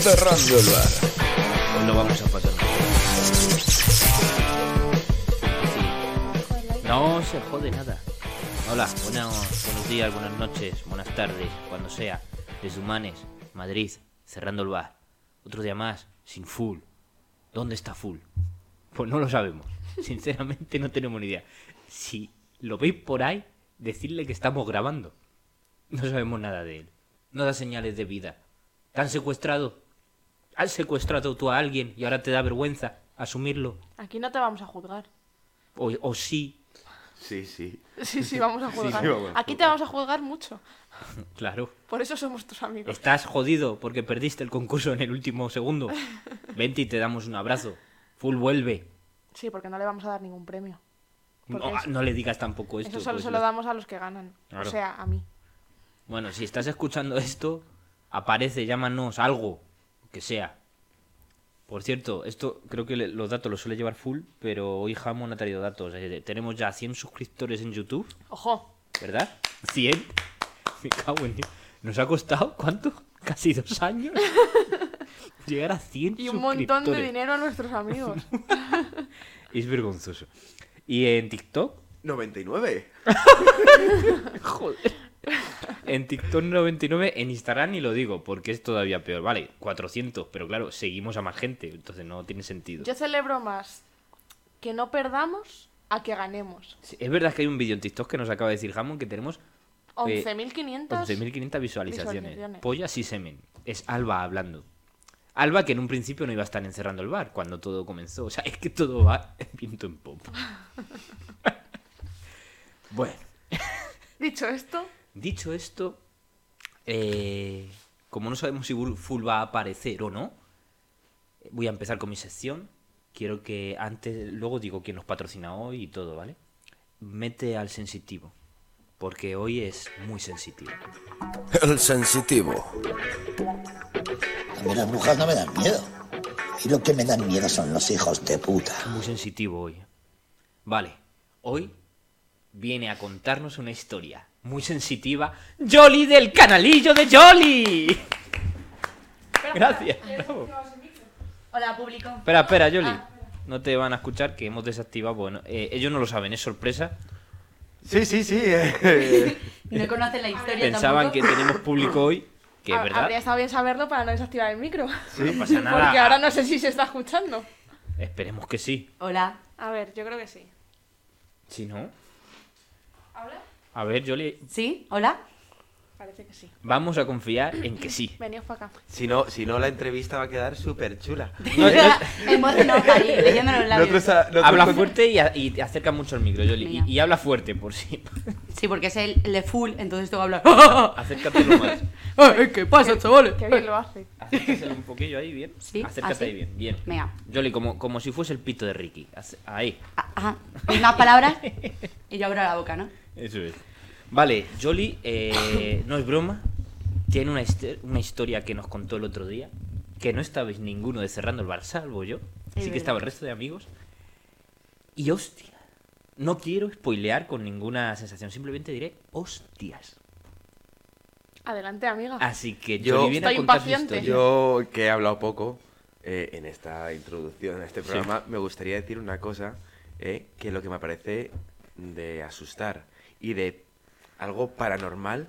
cerrando el bar. Hoy lo vamos a pasar. No se jode nada. Hola, buenos, buenos días, buenas noches, buenas tardes, cuando sea. Desde Humanes, Madrid, cerrando el bar. Otro día más, sin full. ¿Dónde está full? Pues no lo sabemos. Sinceramente no tenemos ni idea. Si lo veis por ahí, decirle que estamos grabando. No sabemos nada de él. No da señales de vida. ¿Te han secuestrado? ¿Has secuestrado tú a alguien y ahora te da vergüenza asumirlo? Aquí no te vamos a juzgar. O, o sí, Sí, sí. Sí, sí, vamos a juzgar. sí, vamos a Aquí te vamos a juzgar mucho. claro. Por eso somos tus amigos. Estás jodido porque perdiste el concurso en el último segundo. Vente y te damos un abrazo. Full vuelve. Sí, porque no le vamos a dar ningún premio. No, Porque eso- no le digas tampoco esto. Eso solo pues se lo- lo damos a los que ganan. Claro. O sea, a mí. Bueno, si estás escuchando esto, aparece, llámanos algo, que sea. Por cierto, esto creo que los datos los suele llevar full, pero hoy Jamón ha traído datos. Tenemos ya 100 suscriptores en YouTube, Ojo. ¿verdad? 100. Me cago en Dios. Nos ha costado, ¿cuánto? Casi dos años. Llegar a 100 Y un montón de dinero a nuestros amigos. Es vergonzoso. Y en TikTok, 99. joder. En TikTok 99, en Instagram ni lo digo, porque es todavía peor. Vale, 400, pero claro, seguimos a más gente, entonces no tiene sentido. Yo celebro más que no perdamos a que ganemos. Sí, Es verdad que hay un vídeo en TikTok que nos acaba de decir Jamón que tenemos Eh, 11.500. 11.500 visualizaciones. visualizaciones. Pollas y semen. Es Alba hablando. Alba que en un principio no iba a estar encerrando el bar cuando todo comenzó. O sea, es que todo va en viento en popa. bueno, Dicho esto, dicho esto, eh, como no sabemos si Full- Full va a aparecer o no, voy a empezar con mi sección. Quiero que antes, luego digo quién nos patrocina hoy y todo, ¿vale? Mete al sensitivo, porque hoy es muy sensitivo. El sensitivo. A mí las brujas no me dan miedo. Y lo que me dan miedo son los hijos de puta. Muy sensitivo hoy. Vale, hoy viene a contarnos una historia muy sensitiva. ¡Jolly del canalillo de Jolly! Gracias, bravo. Hola, público. Espera, espera, Jolly. Ah. No te van a escuchar que hemos desactivado. Bueno, eh, ellos no lo saben, es sorpresa. Sí, sí, sí. eh. No conocen la historia Pensaban que tampoco. tenemos público hoy, que es ha- verdad. habría estado bien saberlo para no desactivar el micro. No pasa nada. Porque ahora no sé si se está escuchando. Esperemos que sí. Hola. A ver, yo creo que sí. Si no. A ver, Jolly, ¿Sí? ¿Hola? Parece que sí. vamos a confiar en que sí. Veníos para acá. Si no, si no, la entrevista va a quedar súper chula. Emocionado ahí, labios. A- nosotros Habla fuerte y, a- y te acerca mucho al micro. Venga. Y, y habla fuerte, por si. Sí, porque es el, el de full, entonces tengo que hablar. Acércatelo más. ¡Eh, ¿Qué pasa, chavales? Qué bien lo hace. Acércatelo un poquillo ahí, bien. Sí, Acércate así. ahí, bien. Bien. Venga. Jolly, como, como si fuese el pito de Ricky. Hace- Ahí. Ah, Ajá. Unas palabras y yo abro la boca, ¿no? Eso es. Vale, Jolly, eh, no es broma. Tiene una, una historia que nos contó el otro día. Que no estabais ninguno de cerrando el bar, salvo yo. Sí que estaba el resto de amigos. Y hostia. No quiero spoilear con ninguna sensación. Simplemente diré hostias. Adelante, amiga. Así que Yo- Jolly viene a contar su. Yo, que he hablado poco eh, en esta introducción a este programa, me gustaría decir una cosa eh, que lo que me parece de asustar y de algo paranormal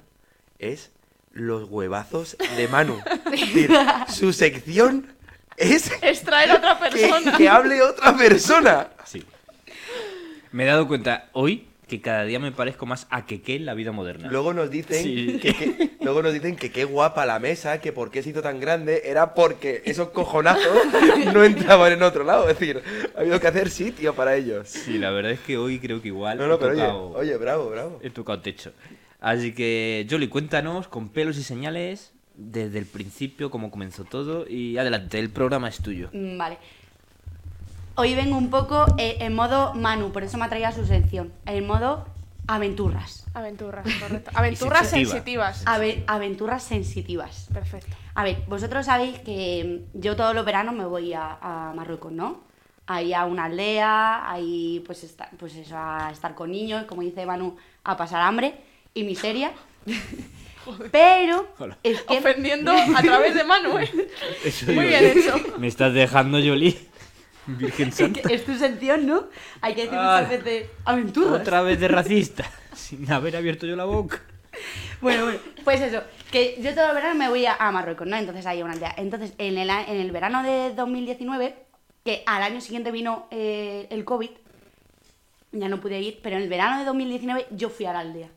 es los huevazos de Manu. Es decir, su sección es Extraer a otra que, persona. que hable otra persona. Sí. Me he dado cuenta hoy que cada día me parezco más a Keke en la vida moderna. Luego nos dicen Sí. que, que- luego nos dicen que qué guapa la mesa, que por qué se hizo tan grande, era porque esos cojonazos no entraban en otro lado. Es decir, ha habido que hacer sitio para ellos. Sí, la verdad es que hoy creo que igual No, no, he, pero oye, tocado, oye, bravo, bravo. he tocado techo. Así que, Jolly, cuéntanos con pelos y señales desde el principio cómo comenzó todo y adelante, el programa es tuyo. Mm, Vale. Hoy vengo un poco eh, en modo Manu, por eso me ha traído a su sección. En modo aventuras. Aventuras, correcto. Aventuras sensitiva. sensitivas. Ave- aventuras sensitivas. Perfecto. A ver, vosotros sabéis que mm, yo todos los veranos me voy a, a Marruecos, ¿no? Ahí a una aldea, ahí pues, esta- pues eso, a estar con niños, como dice Manu, a pasar hambre y miseria. Pero Hola. es que Ofendiendo a través de Manu, ¿eh? Eso Muy bien hecho. Me estás dejando, Jolie. Virgen Santa. es tu sección, ¿no? Hay que decir Ah. muchas veces aventuras. Otra vez de racista. Sin haber abierto yo la boca. Bueno, bueno, pues eso, que yo todo el verano me voy a, a Marruecos, ¿no? Entonces ahí a una aldea. Entonces, en el, en el verano de 2019, que al año siguiente vino eh, el COVID, ya no pude ir, pero en el verano de 2019 yo fui a la aldea.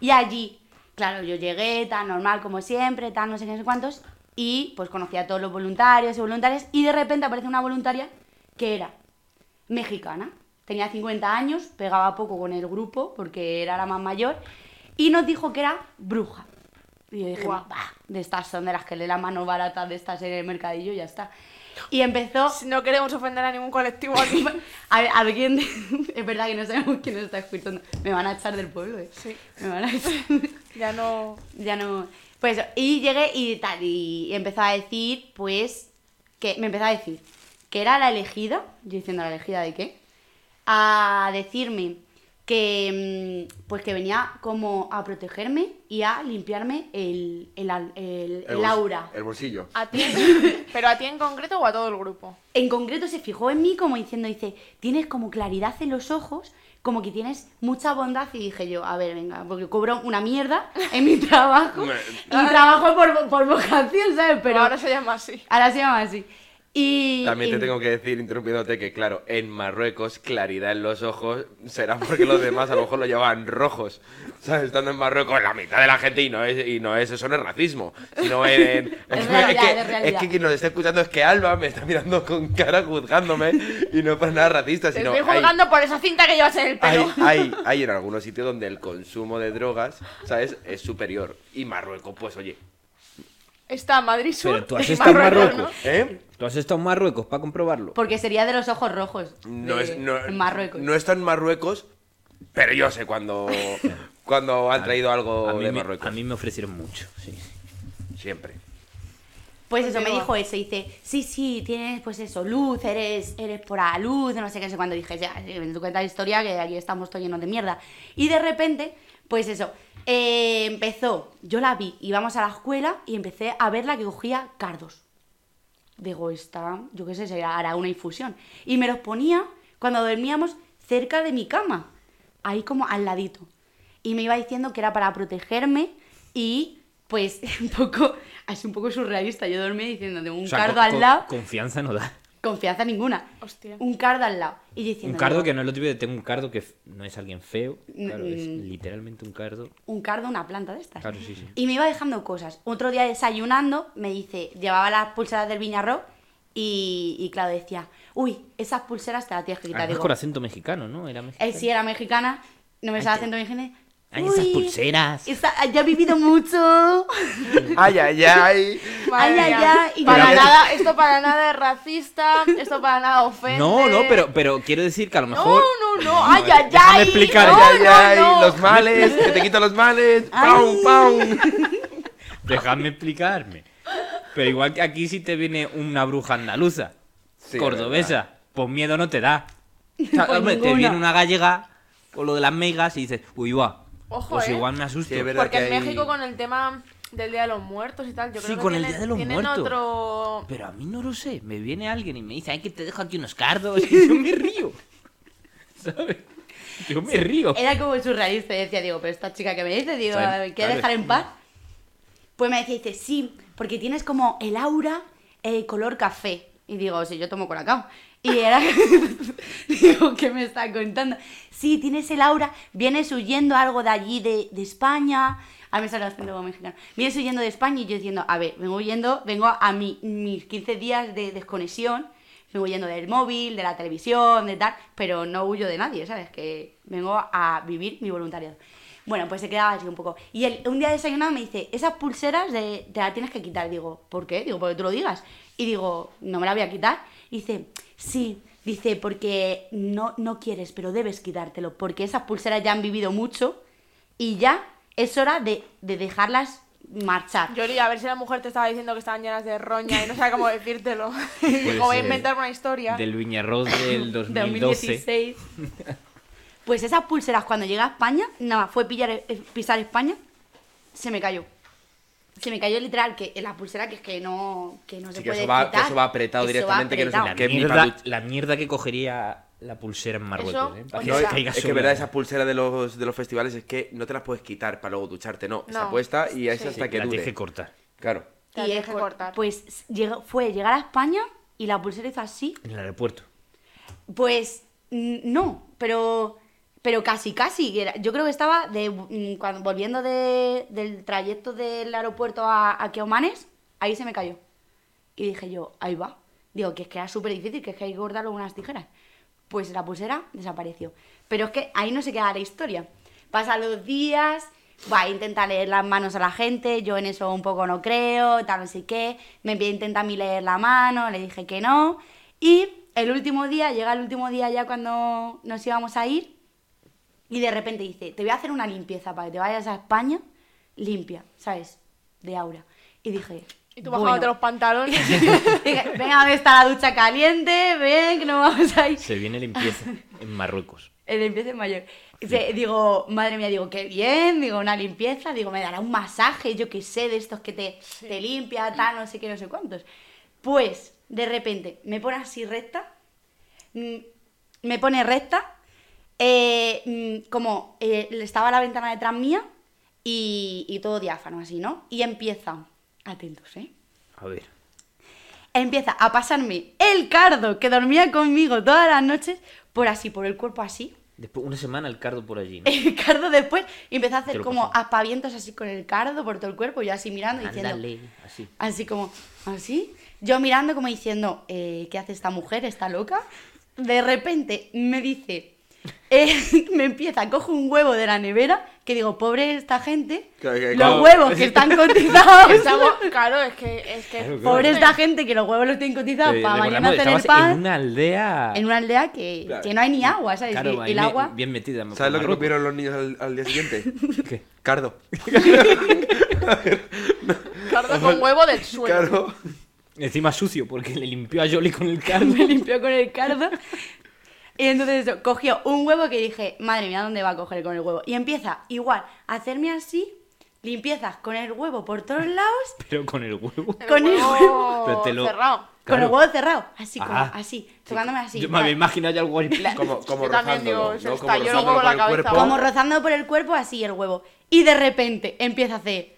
Y allí, claro, yo llegué tan normal como siempre, tan no sé qué, no sé cuántos, y pues conocí a todos los voluntarios y voluntarias, y de repente aparece una voluntaria que era mexicana. Tenía 50 años, pegaba poco con el grupo porque era la más mayor y nos dijo que era bruja. Y yo dije, Guau. "Bah, de estas son de las que le la mano barata de estas en el mercadillo ya está. Y empezó No queremos ofender a ningún colectivo aquí. a ver, a ver quién. es verdad que no sabemos quién nos está escuchando. Me van a echar del pueblo, ¿eh? Sí. Me van a echar. Ya no. ya no. Pues y llegué y tal, y empezó a decir, pues, que me empezó a decir que era la elegida, yo diciendo la elegida de qué, a decirme que, mm, pues que venía como a protegerme y a limpiarme el, el, al- el- el aura. El bolsillo. ¿A ti? ¿Pero a ti en concreto o a todo el grupo? En concreto se fijó en mí como diciendo, dice, tienes como claridad en los ojos, como que tienes mucha bondad. Y dije yo, a ver, venga, porque cobro una mierda en mi trabajo. y trabajo por, por vocación, ¿sabes? Pero ahora se llama así. ahora se llama así. Y, También te y- tengo que decir, interrumpiéndote, que claro, en Marruecos, claridad en los ojos será porque los demás a lo mejor lo llevaban rojos. ¿Sabes? Estando en Marruecos, la mitad de la gente, y no es, y no es eso no es racismo, sino en... Es realidad, que, es realidad. que quien nos está escuchando es que Alba me está mirando con cara juzgándome y no por nada racista, Te sino... estoy hay- juzgando por esa cinta que llevas en el hay, pelo. hay, hay en algunos sitios donde el consumo de drogas, ¿sabes? Es superior. Y Marruecos, pues oye, Está Madrid Sur. Pero tú has estado en Marruecos, Marruecos. ¿eh? ¿Tú has estado en Marruecos para comprobarlo? Porque sería de los ojos rojos. No, de- es, no, en Marruecos. no está en Marruecos, pero yo sé cuando, cuando han traído algo a mí, de me, Marruecos. a mí me ofrecieron mucho, sí. Siempre. Pues eso, me dijo eso, dice, sí, sí, tienes pues eso, luz, eres, eres por la luz, no sé qué, no sé cuando dije, ya, me cuenta la historia que aquí estamos todos llenos de mierda. Y de repente, pues eso, eh, empezó, yo la vi, íbamos a la escuela y empecé a verla que cogía cardos. Digo, esta, yo qué sé, se hará una infusión. Y me los ponía cuando dormíamos cerca de mi cama, ahí como al ladito. Y me iba diciendo que era para protegerme y pues un poco, es un poco surrealista. Yo dormía diciendo, tengo un O sea, cardo al lado, Confianza no da. Confianza ninguna. Hostia. Un cardo al lado. Y diciendo, Un cardo que no es lo típico de tengo un cardo que no es alguien feo. Claro, es Mm. literalmente un cardo. un cardo, una planta de estas. Claro, sí, sí. Y me iba dejando cosas. Otro día desayunando, me dice, llevaba las pulseras del Viñarro y, y claro, decía, uy, esas pulseras te las tienes que quitar. Además Digo, con acento mexicano, ¿no? Era mexicano. él sí era mexicana, no me estaba haciendo mexicana. Ay, esas "Uy, pulseras. esa- ya he vivido mucho. Ay, ay, ay. Ay, ay, ay, Para nada, esto para nada es racista, esto para nada ofende. No, no, pero, pero quiero decir que a lo No, mejor. no, no, ay, ay, ay. déjame explicar. No, ay, ay, no, ay, no. los males, que te quito los males. ¡Pam, pam! Dejadme explicarme. Pero igual que aquí si te viene una bruja andaluza, Sí, cordobesa, pues miedo no te da. O sea, Pues hombre, te viene una gallega con lo de las megas y dices, uy, va. Ojo, pues eh. igual me asusto. Sí, Porque que en hay- México con el tema del Día de los Muertos y tal, yo Sí, creo que con el Día de los tienen Muertos. otro... Pero a mí no lo sé. Me viene alguien y me dice, ay, que te dejo aquí unos cardos. Y yo me río. ¿Sabes? Yo me río. Era como surrealista. Y decía, digo, pero esta chica que me dice, digo, ¿quiere claro. dejar en paz? Pues me decía, dice, sí, porque tienes como el aura eh, color café. Y digo, sí, yo tomo colacao. Y era, digo, ¿qué me está contando? Sí, tienes el aura, vienes huyendo algo de allí, de, de España. A mí me sale como mexicano. Vienes huyendo de España y yo diciendo, a ver, vengo huyendo, vengo a mi, mis 15 días de desconexión. Vengo huyendo del móvil, de la televisión, de tal, pero no huyo de nadie, ¿sabes? Que vengo a vivir mi voluntariado. Bueno, pues se quedaba así un poco. Y él, un día desayunado me dice, esas pulseras de, te las tienes que quitar. Digo, ¿por qué? Digo, porque tú lo digas. Y digo, no me la voy a quitar. Y dice, sí. Dice, porque no, no quieres, pero debes quitártelo. Porque esas pulseras ya han vivido mucho y ya es hora de, de dejarlas marchar. Yori, a ver si la mujer te estaba diciendo que estaban llenas de roña y no sabe cómo decírtelo. Voy a ser. inventar una historia. Del Viñarroz del 2012. 2016. Pues esas pulseras cuando llegué a España, nada más fue pillar, eh, pisar España, se me cayó. Se me cayó literal que la pulsera que es que no, que no se Sí, que puede eso va- que eso va apretado Eso directamente, que no se. La mierda, la mierda que cogería la pulsera en Marruecos, Eso, ¿eh? No, es que verdad, esas pulseras de los, de los festivales es que no te las puedes quitar para luego ducharte, no. Está No. puesta y es Sí. hasta que la tienes dure. que cortar. Claro. La Y tienes es que cortar. Pues llegó- fue llegar a España y la pulsera hizo así. En el aeropuerto. Pues no, pero pero casi, casi. Yo creo que estaba mm, volviendo de- del trayecto del aeropuerto a, a Keomanes, ahí se me cayó. Y dije yo, ahí va. Digo, que es que era súper difícil, que es que hay que cortarlo con unas tijeras. Pues la pulsera desapareció. Pero es que ahí no se queda la historia. Pasan los días, va, intenta leer las manos a la gente, yo en eso un poco no creo, tal, no sé qué. Me intenta a mí leer la mano, le dije que no. Y el último día, llega el último día ya cuando nos íbamos a ir, y de repente dice, te voy a hacer una limpieza para que te vayas a España limpia, ¿sabes? De aura. Y dije... Y tú bajándote bueno. los pantalones. Dije, venga, ¿dónde está la ducha caliente? Ven, que no vamos a ir. Se viene limpieza en Marruecos. El limpieza mayor. Dice, Digo, madre mía, digo, qué bien, digo, una limpieza, digo, me dará un masaje, yo qué sé, de estos que te, te limpia, tal, no sé qué, no sé cuántos. Pues, de repente, me pone así recta, mm, me pone recta, eh, mm, como eh, estaba la ventana detrás mía y, y todo diáfano así, ¿no? Y empieza, atentos, ¿eh? A ver. empieza a pasarme el cardo que dormía conmigo todas las noches por así, por el cuerpo así. Después, una semana el cardo por allí. ¿no? El cardo después y empezó a hacer como aspavientos así con el cardo por todo el cuerpo, yo así mirando y diciendo, así. así como, así, yo mirando como diciendo, eh, ¿qué hace esta mujer? ¿Está loca? De repente me dice, eh, me empieza, coge un huevo de la nevera, que digo, pobre esta gente, Claro, los claro. huevos que están cotizados. Estamos, claro, es que. Es que Claro, claro. Pobre esta gente que los huevos los tienen cotizados Eh, para mañana recordamos, hacer el estabas pan. en una aldea. en una aldea que, Claro. que no hay ni agua, ¿sabes? El me- agua. bien metida. por ¿Sabes lo que comieron los niños al, al día siguiente? ¿Qué? Cardo. cardo con huevo del suelo. Claro. Encima sucio, porque le limpió a Jolly con el cardo. me limpió con el cardo. Y entonces eso, cogió un huevo que dije, madre mía, ¿dónde va a coger con el huevo? Y empieza igual a hacerme así, limpiezas con el huevo por todos lados, Pero con el huevo. con el huevo, Pero te lo- cerrado. con el Claro. huevo cerrado, así como, Ah. así, tocándome así. Yo me había imaginado ya algo ahí. Como, como Yo también digo, se ¿no? está- Como yo luego con la el cabeza cuerpo. Como rozando por el cuerpo así el huevo. Y de repente empieza a hacer...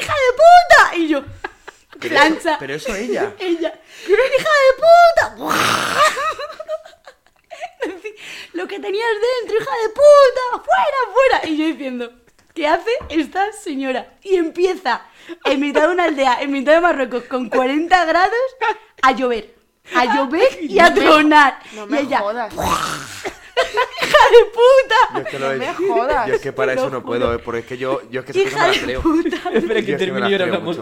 ¡Hija de puta! Y yo, Pero plancha. eso- Pero eso ella. Ella, hija de puta. Lo que tenías dentro, hija de puta, fuera, fuera. Y yo diciendo, ¿qué hace esta señora? Y empieza en mitad de una aldea, en mitad de Marruecos, con 40 grados, a llover. A llover y a tronar. No y me ella, jodas. hija de puta. Yo es que, No me jodas. yo es que para eso no puedo, eh, porque es que yo, yo es que Hija me de creo. puta. Espera que me termine y ahora hablamos.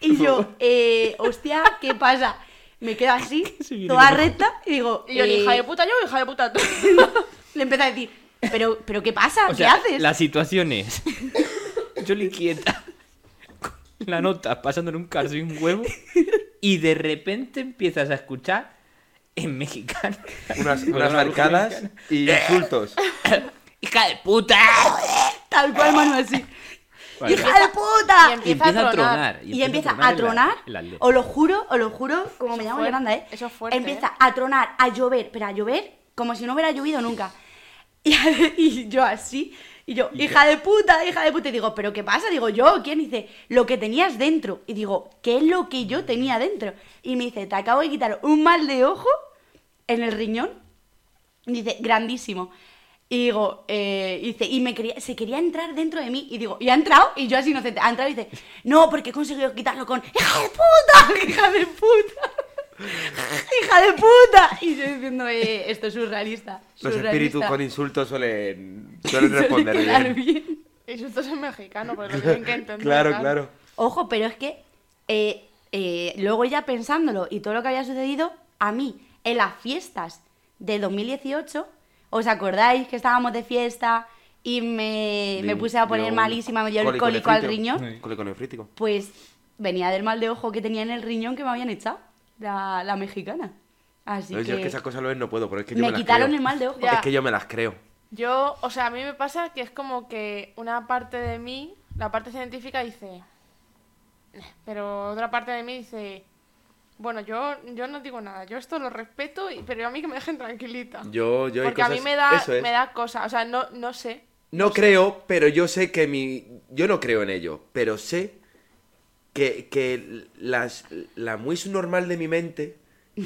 Y yo, eh, hostia, ¿qué pasa? Me quedo así, toda recta, y digo, Y yo, eh, hija de puta yo, hija de puta tú. le empecé a decir, pero, pero ¿qué pasa? O ¿Qué sea, haces? la situación es. Jolly quieta. Con la nota pasándole un cardo y un huevo. Y de repente empiezas a escuchar en mexicano. Unas, unas arcadas y insultos. ¡Hija de puta! Tal cual, mano, así. Vale. ¡Hija de puta! Y Y empieza, a tronar. Y empieza a tronar, os lo juro, os lo juro, como me Eso llamo fuerte, Yolanda, ¿eh? eso es fuerte, Empieza ¿eh? a tronar, a llover, pero a llover como si no hubiera llovido nunca. Y, y yo así, y yo, hija de puta, hija de puta, y digo, ¿pero qué pasa? Digo, yo, ¿quién? Y dice, lo que tenías dentro. Y digo, ¿qué es lo que yo tenía dentro? Y me dice, te acabo de quitar un mal de ojo en el riñón. Y dice, grandísimo. Y digo, eh, y dice, y me quería, se quería entrar dentro de mí. Y digo, y ha entrado, y yo así inocente, ha entrado y dice, no, porque he conseguido quitarlo con, ¡hija de puta! ¡hija de puta! ¡hija de puta! Y yo diciendo, eh, esto es surrealista. Los espíritus con insultos suelen, suelen Suele responder bien. bien. Es en mexicano, pero lo tienen que entender. Claro, claro. Ojo, pero es que eh, eh, luego ya pensándolo y todo lo que había sucedido, a mí, en las fiestas de 2018, ¿os acordáis que estábamos de fiesta y me, me puse a poner malísima, me dio el cólico cólico al riñón? Cólico nefrítico. Pues venía del mal de ojo que tenía en el riñón que me habían echado, la, la mexicana. Así No, que, Yo es que esas cosas lo es, no puedo, pero es que yo me me las quitaron creo. el mal de ojo. Ya. Es que yo me las creo. Yo, o sea, a mí me pasa que es como que una parte de mí, la parte científica dice, pero otra parte de mí dice, bueno, yo, yo no digo nada, yo esto lo respeto, y- pero a mí que me dejen tranquilita. Yo, yo hay Porque a mí me da, eso es. me da cosa, o sea, no, no sé. No creo, pero yo sé que mi... Yo no creo en ello, pero sé que, que las, la muy subnormal de mi mente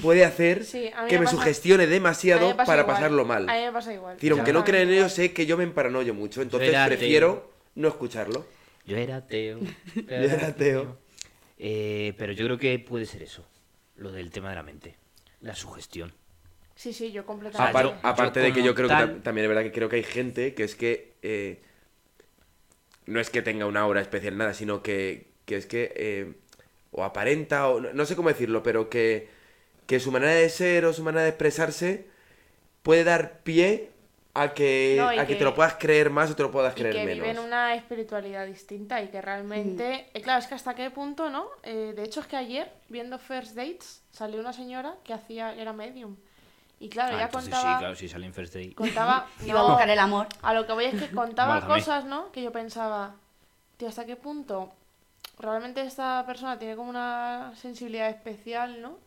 puede hacer Sí, que me pasa- sugestione demasiado me pasa para igual. pasarlo mal. A mí me pasa igual. Es decir, aunque no crea en ello, sé que yo me emparanoyo mucho, entonces era ateo. prefiero no escucharlo. Yo era ateo. Yo era ateo. Eh, pero yo creo que puede ser eso. Lo del tema de la mente. La sugestión. Sí, sí, yo completamente. Apar- aparte yo de que yo creo que tal- también es verdad que creo que hay gente que es que eh, no es que tenga una aura especial nada, sino que, que es que eh, o aparenta o no, no sé cómo decirlo, pero que, que su manera de ser o su manera de expresarse puede dar pie a que, No, y a que, que- te lo puedas creer más o te lo puedas y creer que menos. viven una espiritualidad distinta y que realmente, Mm. eh, claro, es que hasta qué punto, ¿no? Eh, de hecho es que ayer, viendo First Dates, salió una señora que hacía, era medium. Y claro, Ah, ella contaba, sí, claro, si sale en First Day. contaba, Iba a no, buscar el amor. a lo que voy es que contaba Válgame. cosas, ¿no? Que yo pensaba, tío, ¿hasta qué punto realmente esta persona tiene como una sensibilidad especial, ¿no?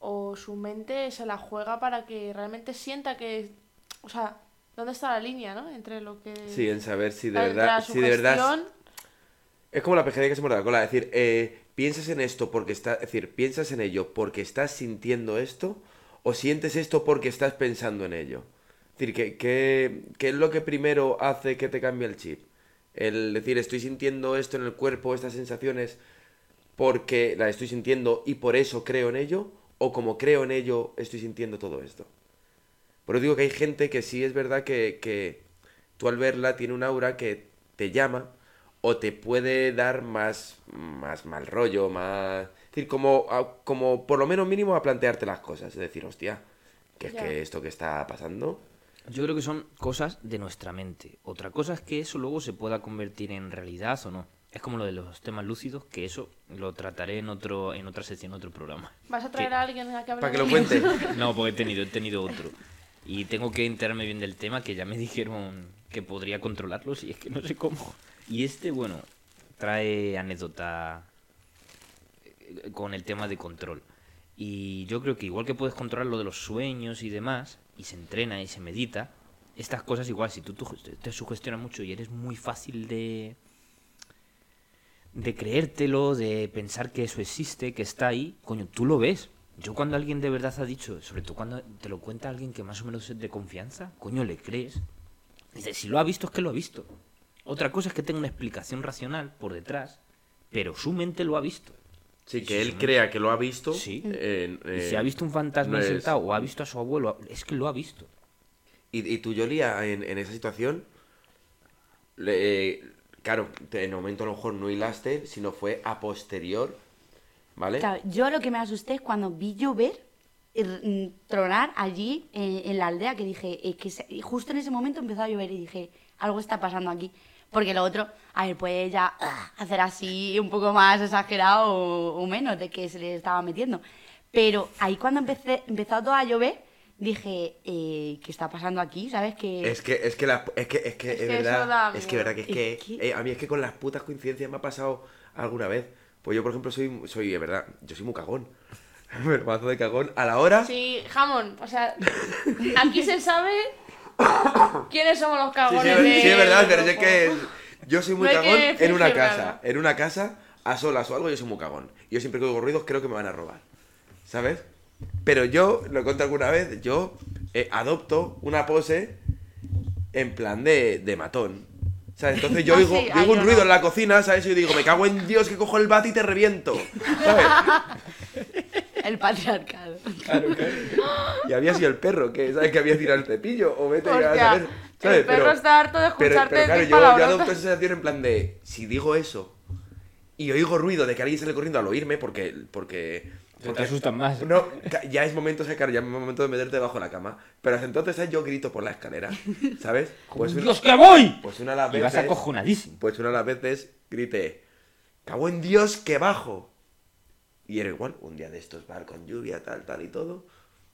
O su mente se la juega para que realmente sienta que, o sea, ¿dónde está la línea, ¿no? Entre lo que... Sí, en saber si de verdad, si de verdad Es como la pescadilla que se muerde la cola. Es decir, eh, piensas en esto porque está, es decir, piensas en ello porque estás sintiendo esto o sientes esto porque estás pensando en ello. Es decir, ¿qué, qué, qué es lo que primero hace que te cambie el chip? El decir, estoy sintiendo esto en el cuerpo, estas sensaciones, porque la estoy sintiendo y por eso creo en ello, o como creo en ello, estoy sintiendo todo esto. Por eso digo que hay gente que sí es verdad que, que tú al verla tiene un aura que te llama o te puede dar más, más mal rollo, más... Es decir, como, a- como por lo menos mínimo a plantearte las cosas. Es decir, hostia, que es Ya. que esto que está pasando... Yo creo que son cosas de nuestra mente. Otra cosa es que eso luego se pueda convertir en realidad o no. Es como lo de los temas lúcidos, que eso lo trataré en otro en otra sección, en otro programa. ¿Vas a traer Que- a alguien a que hable Para que lo cuente. No, porque he tenido, he tenido otro. Y tengo que enterarme bien del tema, que ya me dijeron que podría controlarlo, si es que no sé cómo. Y este, bueno, trae anécdota eh, con el tema de control. Y yo creo que igual que puedes controlar lo de los sueños y demás, y se entrena y se medita, estas cosas igual, si tú, tú te sugestionas mucho y eres muy fácil de de creértelo, de pensar que eso existe, que está ahí, coño, tú lo ves. Yo cuando alguien de verdad ha dicho, sobre todo cuando te lo cuenta alguien que más o menos es de confianza, coño, le crees. Dice, si lo ha visto es que lo ha visto. Otra cosa es que tenga una explicación racional por detrás, pero su mente lo ha visto. Sí, que si él crea que lo ha visto. Sí. eh, Y eh, si ha visto un fantasma no es- sentado o ha visto a su abuelo, es que lo ha visto. Y, y tú, Yolia, en, en esa situación, le- claro, en el momento a lo mejor no hilaste, sino fue a posterior, ¿vale? Claro, yo lo que me asusté es cuando vi llover, er, mm, tronar allí eh, en la aldea, que dije, eh, que se- y justo en ese momento empezó a llover y dije, algo está pasando aquí. Porque lo otro, a ver, puede ya ah, hacer así un poco más exagerado o, o menos de que se le estaba metiendo. Pero ahí cuando empecé, empezó todo a llover, dije, eh, ¿qué está pasando aquí? ¿Sabes? Que... Es que, es que, la- es que, es que, Es es que verdad, da es que verdad que es Es que, que- eh, a mí es que con las putas coincidencias me ha pasado alguna vez. Pues yo, por ejemplo, soy, soy, de verdad, yo soy muy cagón. Me mazo de cagón. A la hora, Sí, jamón, o sea, aquí se sabe quiénes somos los Sí, cagones sí, de- sí, es verdad, pero es que yo soy muy No cagón en una casa. nada. En una casa, a solas o algo, yo soy muy cagón. Yo siempre que oigo ruidos creo que me van a robar. ¿Sabes? Pero yo, lo he contado alguna vez, yo eh, adopto una pose en plan de, de matón. ¿Sabes? Entonces yo Ah, oigo, ah, yo un ruido no. en la cocina, ¿sabes? Y yo digo, me cago en Dios que cojo el bate y te reviento. ¿Sabes? El patriarcado. Y había sido el perro, que ¿sabes? Que había tirado el cepillo. O vete a Hostia, saber. ¿sabes? el perro está harto de pero, escucharte pero claro, decir yo, yo adopto esa sensación en plan de, si digo eso y oigo ruido de que alguien sale corriendo al oírme, porque... porque porque- asustan más. No, ya es momento, sea, claro, ya es momento de meterte debajo de la cama. Pero hasta entonces yo grito por la escalera, ¿sabes? Pues, un- ¡Dios, que voy! pues una de las Y vas veces... acojonadísimo. Pues una de las veces grité, cago en Dios que bajo. Y era igual, un día de estos bar con lluvia, tal, tal y todo.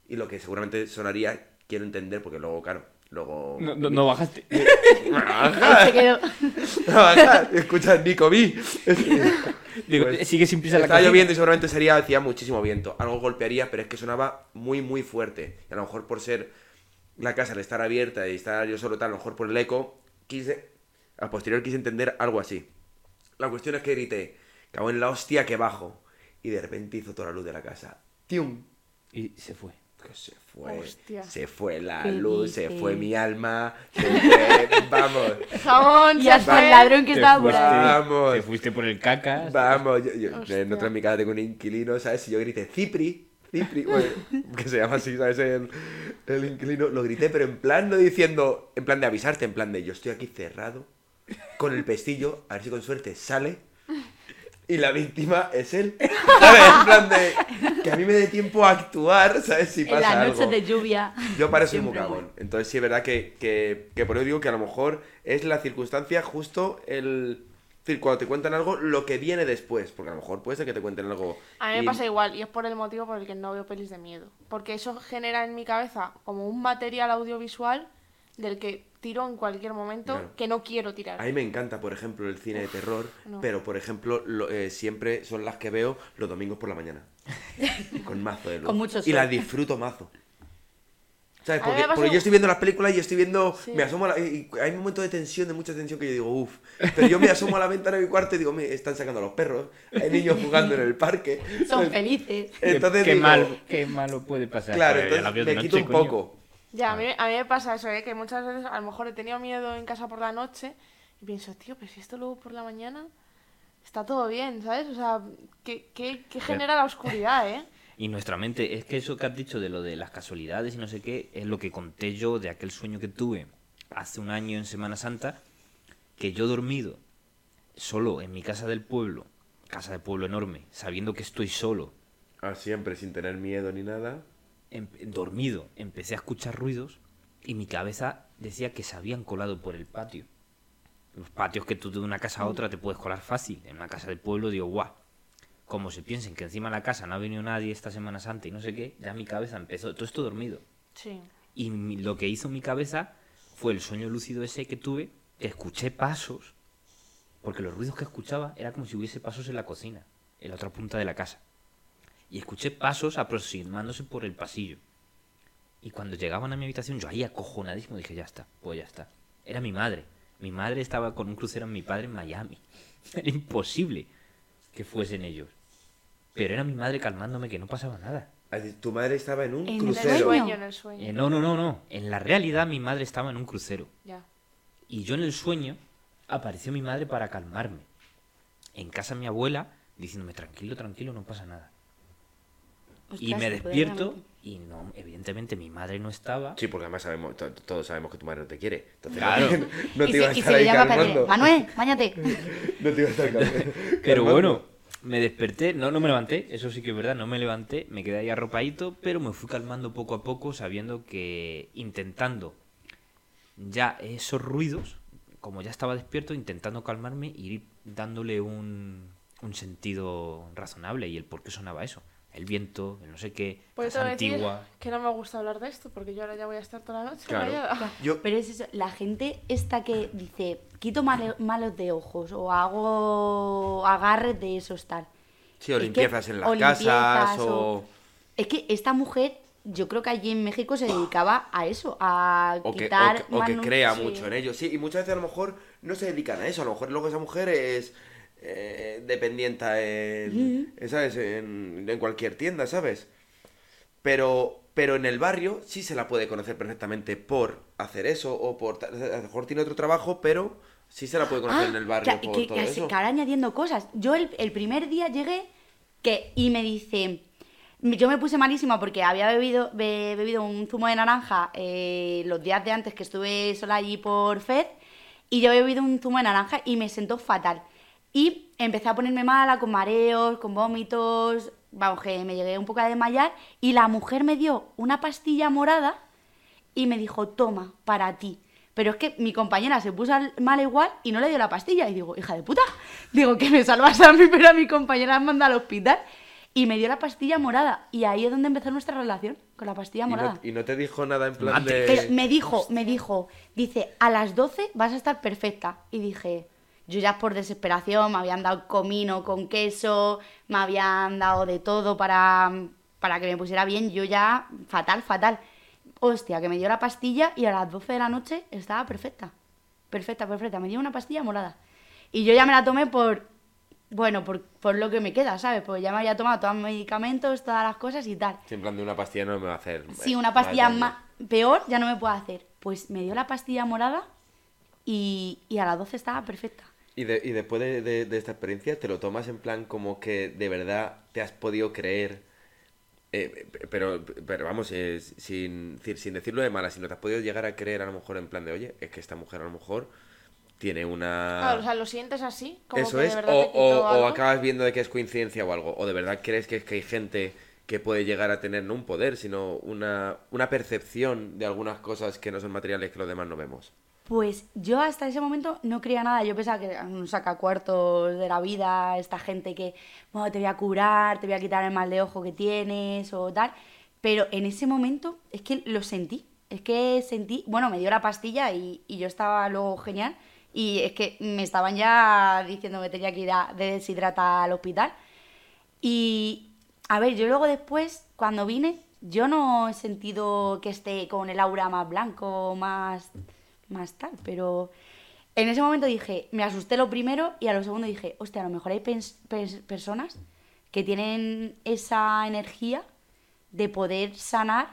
Y lo que seguramente sonaría, quiero entender, porque luego, claro, Luego. No, no, no bajaste. Ahí se quedó. Bajar, Escucha, Nico, vi. Digo, Pues, sigue sin pisar la Estaba lloviendo y seguramente sería, hacía muchísimo viento. Algo golpearía, pero es que sonaba muy, muy fuerte. Y a lo mejor por ser la casa al estar abierta y estar yo solo tal, a lo mejor por el eco, quise, a posterior quise entender algo así. La cuestión es que grité, cago en la hostia que bajo. Y de repente hizo toda la luz de la casa. ¡Tium! Y se fue. Que se fue. Hostia. Se fue la ¿Qué luz, se fue mi alma, se fue. Vamos. Jamón, Y hasta el ladrón que Te estaba por ahí. Vamos. Te fuiste por el cacas. Vamos, yo, yo- en otra en mi casa tengo un inquilino, ¿sabes? Y yo grité, Cipri, Cipri, bueno, que se llama así, ¿sabes? El, el inquilino, lo grité, pero en plan, no diciendo, en plan de avisarte, en plan de yo estoy aquí cerrado, con el pestillo, a ver si con suerte sale, y la víctima es él, ¿sabes? En plan de que a mí me dé tiempo a actuar, ¿sabes? Si En pasa las algo. noches de lluvia. Yo para eso soy muy cagón. Entonces sí es verdad que, que, que por eso digo que a lo mejor es la circunstancia justo el... Es decir, cuando te cuentan algo, lo que viene después. Porque a lo mejor puede ser que te cuenten algo... A mí me y- pasa igual, y es por el motivo por el que no veo pelis de miedo. Porque eso genera en mi cabeza como un material audiovisual del que tiro en cualquier momento Claro. que no quiero tirar. A mí me encanta, por ejemplo, el cine de terror, no. pero por ejemplo, lo- eh, siempre son las que veo los domingos por la mañana. Con mazo de luz. Con mucho Y las disfruto mazo. ¿Sabes? Porque, porque yo estoy viendo las películas y estoy viendo. Sí. Me asomo a la, y hay un momento de tensión, de mucha tensión que yo digo, uff. Pero yo me asomo a la ventana de mi cuarto y digo, me están sacando a los perros. Hay niños jugando en el parque. Son felices. Entonces qué, digo, mal, qué malo puede pasar. Claro, la entonces me quito un coño. poco. Ya, a mí, a mí me pasa eso, ¿eh? que muchas veces a lo mejor he tenido miedo en casa por la noche y pienso, tío, pero si esto luego por la mañana está todo bien, ¿sabes? O sea, ¿qué, qué, qué genera la oscuridad, eh? Y nuestra mente, es que eso que has dicho de lo de las casualidades y no sé qué, es lo que conté yo de aquel sueño que tuve hace un año en Semana Santa, que yo dormido solo en mi casa del pueblo, casa de pueblo enorme, sabiendo que estoy solo, Ah, siempre sin tener miedo ni nada. Em- dormido, empecé a escuchar ruidos y mi cabeza decía que se habían colado por el patio. Los patios que tú de una casa a otra te puedes colar fácil. En una casa del pueblo digo, guau. Como se piensen que encima de la casa no ha venido nadie esta Semana Santa y no sé qué, ya mi cabeza empezó, todo esto dormido. Sí. Y mi- lo que hizo mi cabeza fue el sueño lúcido ese que tuve, que escuché pasos, porque los ruidos que escuchaba era como si hubiese pasos en la cocina, en la otra punta de la casa. Y escuché pasos aproximándose por el pasillo. Y cuando llegaban a mi habitación, yo ahí acojonadísimo dije, ya está, pues ya está. Era mi madre. Mi madre estaba con un crucero en mi padre en Miami. Era imposible que fuesen ellos. Pero era mi madre calmándome que no pasaba nada. Ah, Tu madre estaba en un En el En el crucero. sueño. sueño, en el sueño. Eh, no, no, no, no. En la realidad mi madre estaba en un crucero. Ya. Y yo en el sueño apareció mi madre para calmarme. En casa mi abuela diciéndome tranquilo, tranquilo, no pasa nada. Y Ostras, me despierto y no, evidentemente mi madre no estaba. Sí, porque además sabemos, to- todos sabemos que tu madre no te quiere. Entonces, Claro. no y te iba a y estar se le ahí calmando. Manuel, bañate. No te iba a estar calmando. Pero bueno, me desperté, no, no me levanté, eso sí que es verdad, no me levanté, me quedé ahí arropadito, pero me fui calmando poco a poco, sabiendo que intentando ya esos ruidos, como ya estaba despierto, intentando calmarme y ir dándole un, un sentido razonable y el por qué sonaba eso. El viento, el no sé qué, Pues que decir antigua. que no me gusta hablar de esto porque yo ahora ya voy a estar toda la noche Claro. Yo, Pero es eso, la gente esta que dice, quito malos de ojos o hago agarres de esos tal. sí, o Es que- limpiezas en las o casas o... Es que esta mujer, yo creo que allí en México se dedicaba a eso, a O que, o quitar que- o que crea sí. mucho en ello. Sí, y muchas veces a lo mejor no se dedican a eso. A lo mejor luego esa mujer es eh, dependienta en, ¿sabes? En, en cualquier tienda, ¿sabes? Pero, pero en el barrio sí se la puede conocer perfectamente por hacer eso o por... A lo mejor tiene otro trabajo, pero sí se la puede conocer Ah, en el barrio que- por que, todo que, eso. que ahora añadiendo cosas. Yo el, el primer día llegué que, y me dice, yo me puse malísima porque había bebido, be- bebido un zumo de naranja eh, los días de antes que estuve sola allí por FED y yo había bebido un zumo de naranja y me sentó fatal. Y empecé a ponerme mala, con mareos, con vómitos, vamos, que me llegué un poco a desmayar y la mujer me dio una pastilla morada y me dijo, toma, para ti. Pero es que mi compañera se puso al- mal igual y no le dio la pastilla. Y digo, hija de puta, digo que me salvas a mí, pero a mi compañera me manda al hospital. Y me dio la pastilla morada. Y ahí es donde empezó nuestra relación, con la pastilla Y morada. no, y no te dijo nada en plan Mate. de... Pero me dijo, me dijo, dice, a las 12 vas a estar perfecta. Y dije, yo ya por desesperación me habían dado comino con queso, me habían dado de todo para, para que me pusiera bien. Yo ya, fatal, fatal. Hostia, que me dio la pastilla y a las 12 de la noche estaba perfecta. Perfecta, perfecta. Me dio una pastilla morada. Y yo ya me la tomé por, bueno, por, por lo que me queda, ¿sabes? Pues ya me había tomado todos los medicamentos, todas las cosas y tal. Sí, en plan de una pastilla no me va a hacer... Eh, una pastilla más peor ya no me puede hacer. Pues me dio la pastilla morada y, y a las 12 estaba perfecta. Y, de- y después de, de- de esta experiencia, ¿te lo tomas en plan como que de verdad te has podido creer? eh, pero, pero vamos, eh, sin, decir- sin decirlo de mala, sino te has podido llegar a creer a lo mejor en plan de, oye, es que esta mujer a lo mejor tiene una... Claro, o sea, lo sientes así, como Eso que es, de verdad o, te o- acabas viendo de que es coincidencia o algo, o de verdad crees que, es que hay gente que puede llegar a tener no un poder, sino una, una percepción de algunas cosas que no son materiales que los demás no vemos. Pues yo hasta ese momento no creía nada. Yo pensaba que eran un sacacuartos de la vida, esta gente que bueno, te voy a curar, te voy a quitar el mal de ojo que tienes o tal. Pero en ese momento es que lo sentí. Es que sentí, bueno, me dio la pastilla y, yo estaba luego genial. Y es que me estaban ya diciendo que tenía que ir a de deshidratar al hospital. Y a ver, yo luego después, cuando vine, yo no he sentido que esté con el aura más blanco, más, más tal, pero en ese momento dije, me asusté lo primero y a lo segundo dije, hostia, a lo mejor hay pens- pers- personas que tienen esa energía de poder sanar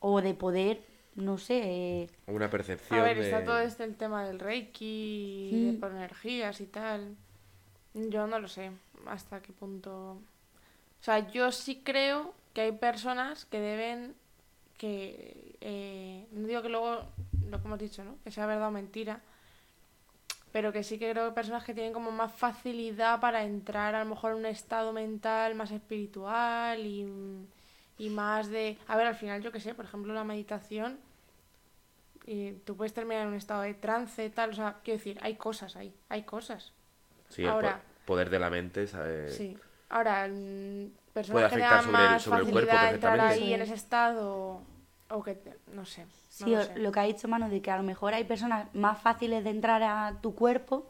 o de poder, no sé, eh, Una percepción A ver, de... está todo este el tema del Reiki, Mm. de por energías y tal. Yo no lo sé hasta qué punto. O sea, yo sí creo que hay personas que deben que eh, no digo que luego lo que hemos dicho, ¿no? Que sea verdad o mentira, pero que sí que creo que personas que tienen como más facilidad para entrar a lo mejor en un estado mental más espiritual y, y más de, a ver, al final yo qué sé, por ejemplo, la meditación y tú puedes terminar en un estado de trance, tal, o sea, quiero decir, hay cosas ahí, hay cosas. Sí, el Ahora- poder de la mente, ¿sabes? Sí. Ahora, mm, Puede personas que tengan sobre el- el cuerpo entrar ahí Sí. en ese estado o que, te- no sé. no Sí, lo o- sé. lo que ha dicho Manu, de que a lo mejor hay personas más fáciles de entrar a tu cuerpo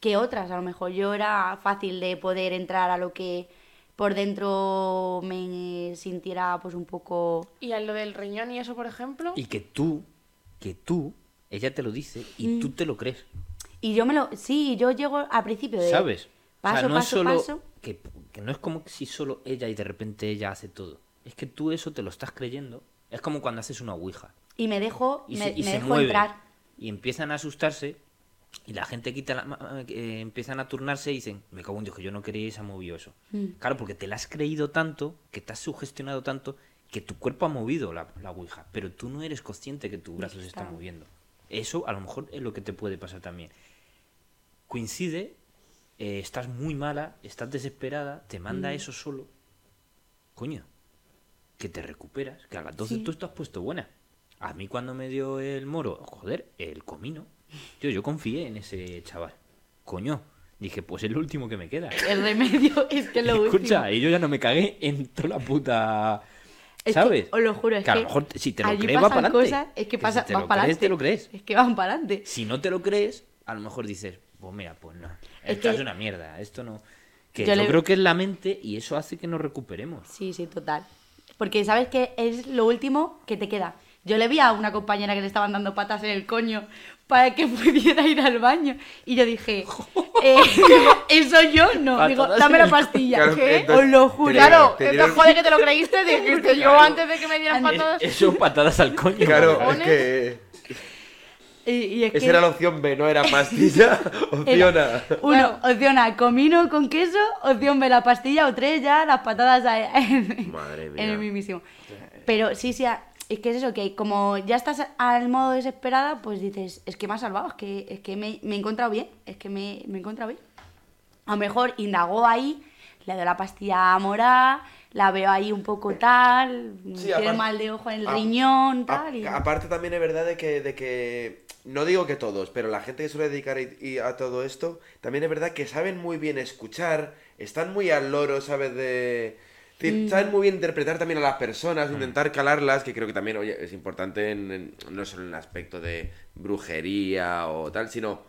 que otras. A lo mejor yo era fácil de poder entrar a lo que por dentro me sintiera pues un poco... Y a lo del riñón y eso, por ejemplo, Y que tú, que tú, ella te lo dice y Mm. tú te lo crees. Y yo me lo... Sí, yo llego al principio de... ¿Sabes? Paso, o sea, no paso, es solo paso. Que, que no es como si solo ella y de repente ella hace todo. Es que tú eso te lo estás creyendo. Es como cuando haces una ouija. Y me dejo, Y me, se, y me se dejo mueve. entrar. Y empiezan a asustarse. Y la gente quita la, eh, empiezan a turnarse y dicen, me cago en Dios, que yo no quería y se ha movido eso. Mm. Claro, porque te la has creído tanto, que te has sugestionado tanto, que tu cuerpo ha movido la, la ouija, pero tú no eres consciente que tu brazo se está está. moviendo. Eso a lo mejor es lo que te puede pasar también. Coincide, eh, estás muy mala, estás desesperada, te manda Mm. eso solo. Coño, que te recuperas, que a las 12 Sí. tú estás puesto buena. A mí cuando me dio el moro, joder, el comino, yo, yo confié en ese chaval. Coño, dije, pues es lo último que me queda. El remedio es que lo Escucha, último. y yo ya no me cagué en toda la puta... Es que, ¿Sabes? os lo juro, es que a lo que mejor si te lo crees va para adelante. es que si pasa, te vas lo para crees, te lo crees. Es que van para adelante. Si no te lo crees, a lo mejor dices, pues mira, pues no. Es Esto es, que- una mierda, esto no... Que Yo yo, le- creo que es la mente y eso hace que nos recuperemos. Sí, sí, total. Porque sabes que es lo último que te queda. Yo le vi a una compañera que le estaban dando patas en el coño para que pudiera ir al baño. Y yo dije, eh, eso yo no. Digo, dame la pastilla. Claro, ¿Qué? entonces, Os lo juro. te- Claro, te dieron- joder que te lo creíste, dijiste yo antes de que me dieran patadas. Eso patadas al coño. Claro, es que Y, y es esa que, era la opción B, no era pastilla, opción A. uno, opción A, comino con queso, opción B, la pastilla, o tres, ya las patadas a- en, Madre en mía. el mismísimo. Pero sí, sí, a- es que es eso, que como ya estás al modo desesperada, pues dices, es que me ha salvado, es que, es que me, me he encontrado bien, es que me, me he encontrado bien. A lo mejor indagó ahí, le doy la pastilla morada, la veo ahí un poco tal, Sí, tiene aparte- mal de ojo en el a- riñón, A- tal. y- aparte también es verdad de que, de que, no digo que todos, pero la gente que suele dedicar y- y a todo esto, también es verdad que saben muy bien escuchar, están muy al loro, ¿sabes? De, decir, saben muy bien interpretar también a las personas, intentar calarlas, que creo que también oye, es importante en- en- no solo en el aspecto de brujería o tal, sino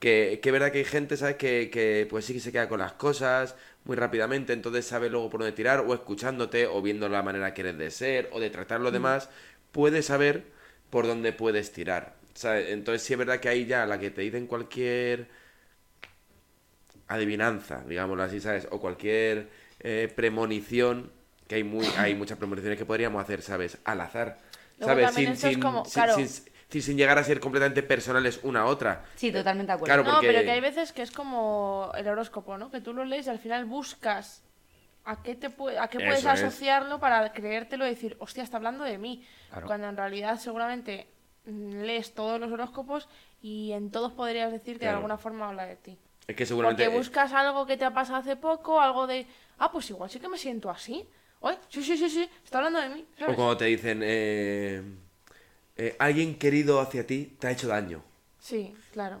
que, que es verdad que hay gente, ¿sabes? Que, que pues sí que se queda con las cosas muy rápidamente, entonces sabe luego por dónde tirar, o escuchándote, o viendo la manera que eres de ser, o de tratar lo demás, puedes saber por dónde puedes tirar. ¿Sabes? Entonces sí es verdad que ahí ya la que te dicen cualquier adivinanza, digámoslo así, ¿sabes? O cualquier eh, premonición, que hay muy hay muchas premoniciones que podríamos hacer, ¿sabes? Al azar. Luego ¿Sabes? Sin, sin, como- sin- claro. sin- llegar a ser completamente personales una a otra. Sí, totalmente de acuerdo. Claro, No, porque- pero que hay veces que es como el horóscopo, ¿no? Que tú lo lees y al final buscas a qué, te puede, a qué puedes Eso es. asociarlo para creértelo y decir, hostia, está hablando de mí. Claro. Cuando en realidad seguramente lees todos los horóscopos y en todos podrías decir que de alguna forma habla de ti. Es que seguramente... Porque buscas algo que te ha pasado hace poco, algo de, ah, pues igual sí que me siento así. Oye, sí, sí, sí, sí, está hablando de mí. O cuando te dicen, eh, eh, alguien querido hacia ti te ha hecho daño. Sí, claro.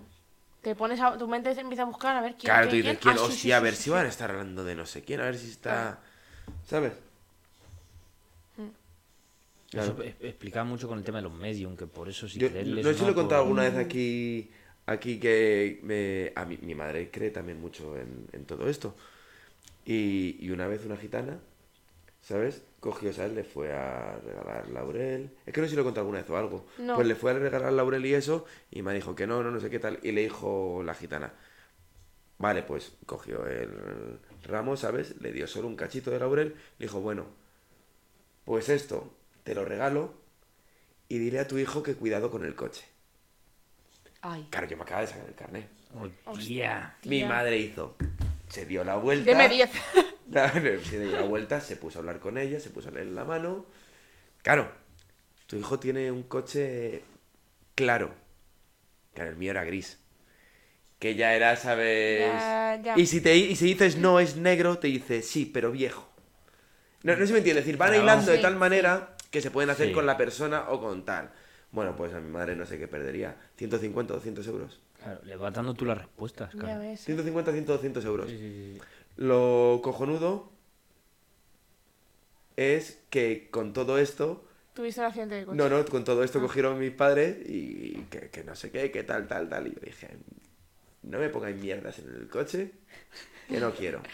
Te pones a, tu mente empieza a buscar a ver quién. Claro, tú dices, quién. ¿quién? Ah, sí, Hostia, a sí, ver sí, si sí, van a estar hablando de no sé quién, a ver si está... ¿Sabes? Claro. Eso explicaba mucho con el tema de los medium, que por eso si Yo, creerles no sé si lo he por- contado alguna vez aquí, aquí que me, a mi, mi madre cree también mucho en, en todo esto. Y, y una vez una gitana, ¿sabes? Cogió, ¿sabes? Le fue a regalar laurel. Es que no sé si lo he contado alguna vez o algo. No. Pues le fue a regalar laurel y eso, y me dijo que no, no, no sé qué tal. Y le dijo la gitana, vale, pues cogió el ramo, ¿sabes? Le dio solo un cachito de laurel. Le dijo, bueno, pues esto te lo regalo y dile a tu hijo que cuidado con el coche. Ay. Claro, yo me acaba de sacar el carnet. Hostia. Mi Tía. madre hizo. Se dio la vuelta. Deme 10. Claro, se dio la vuelta, se puso a hablar con ella, se puso a leer la mano. Claro, tu hijo tiene un coche claro. Claro, el mío era gris. Que ya era, ¿sabes? Ya, ya. Y, si te, y si dices no, es negro, te dice sí, pero viejo. No, no si me entiendes. Es decir, van hilando de tal sí. manera que se pueden hacer Sí. con la persona o con tal. Bueno, pues a mi madre no sé qué perdería. 150 o 200 euros. Claro, le vas dando tú las respuestas, claro. ves. 150, 100, 200 euros. Sí, sí, sí. Lo cojonudo es que con todo esto, Tuviste un accidente de coche. no, no, con todo esto cogieron mis padres y que, que no sé qué, que tal, tal, tal. Y yo dije, no me pongáis mierdas en el coche, que no quiero.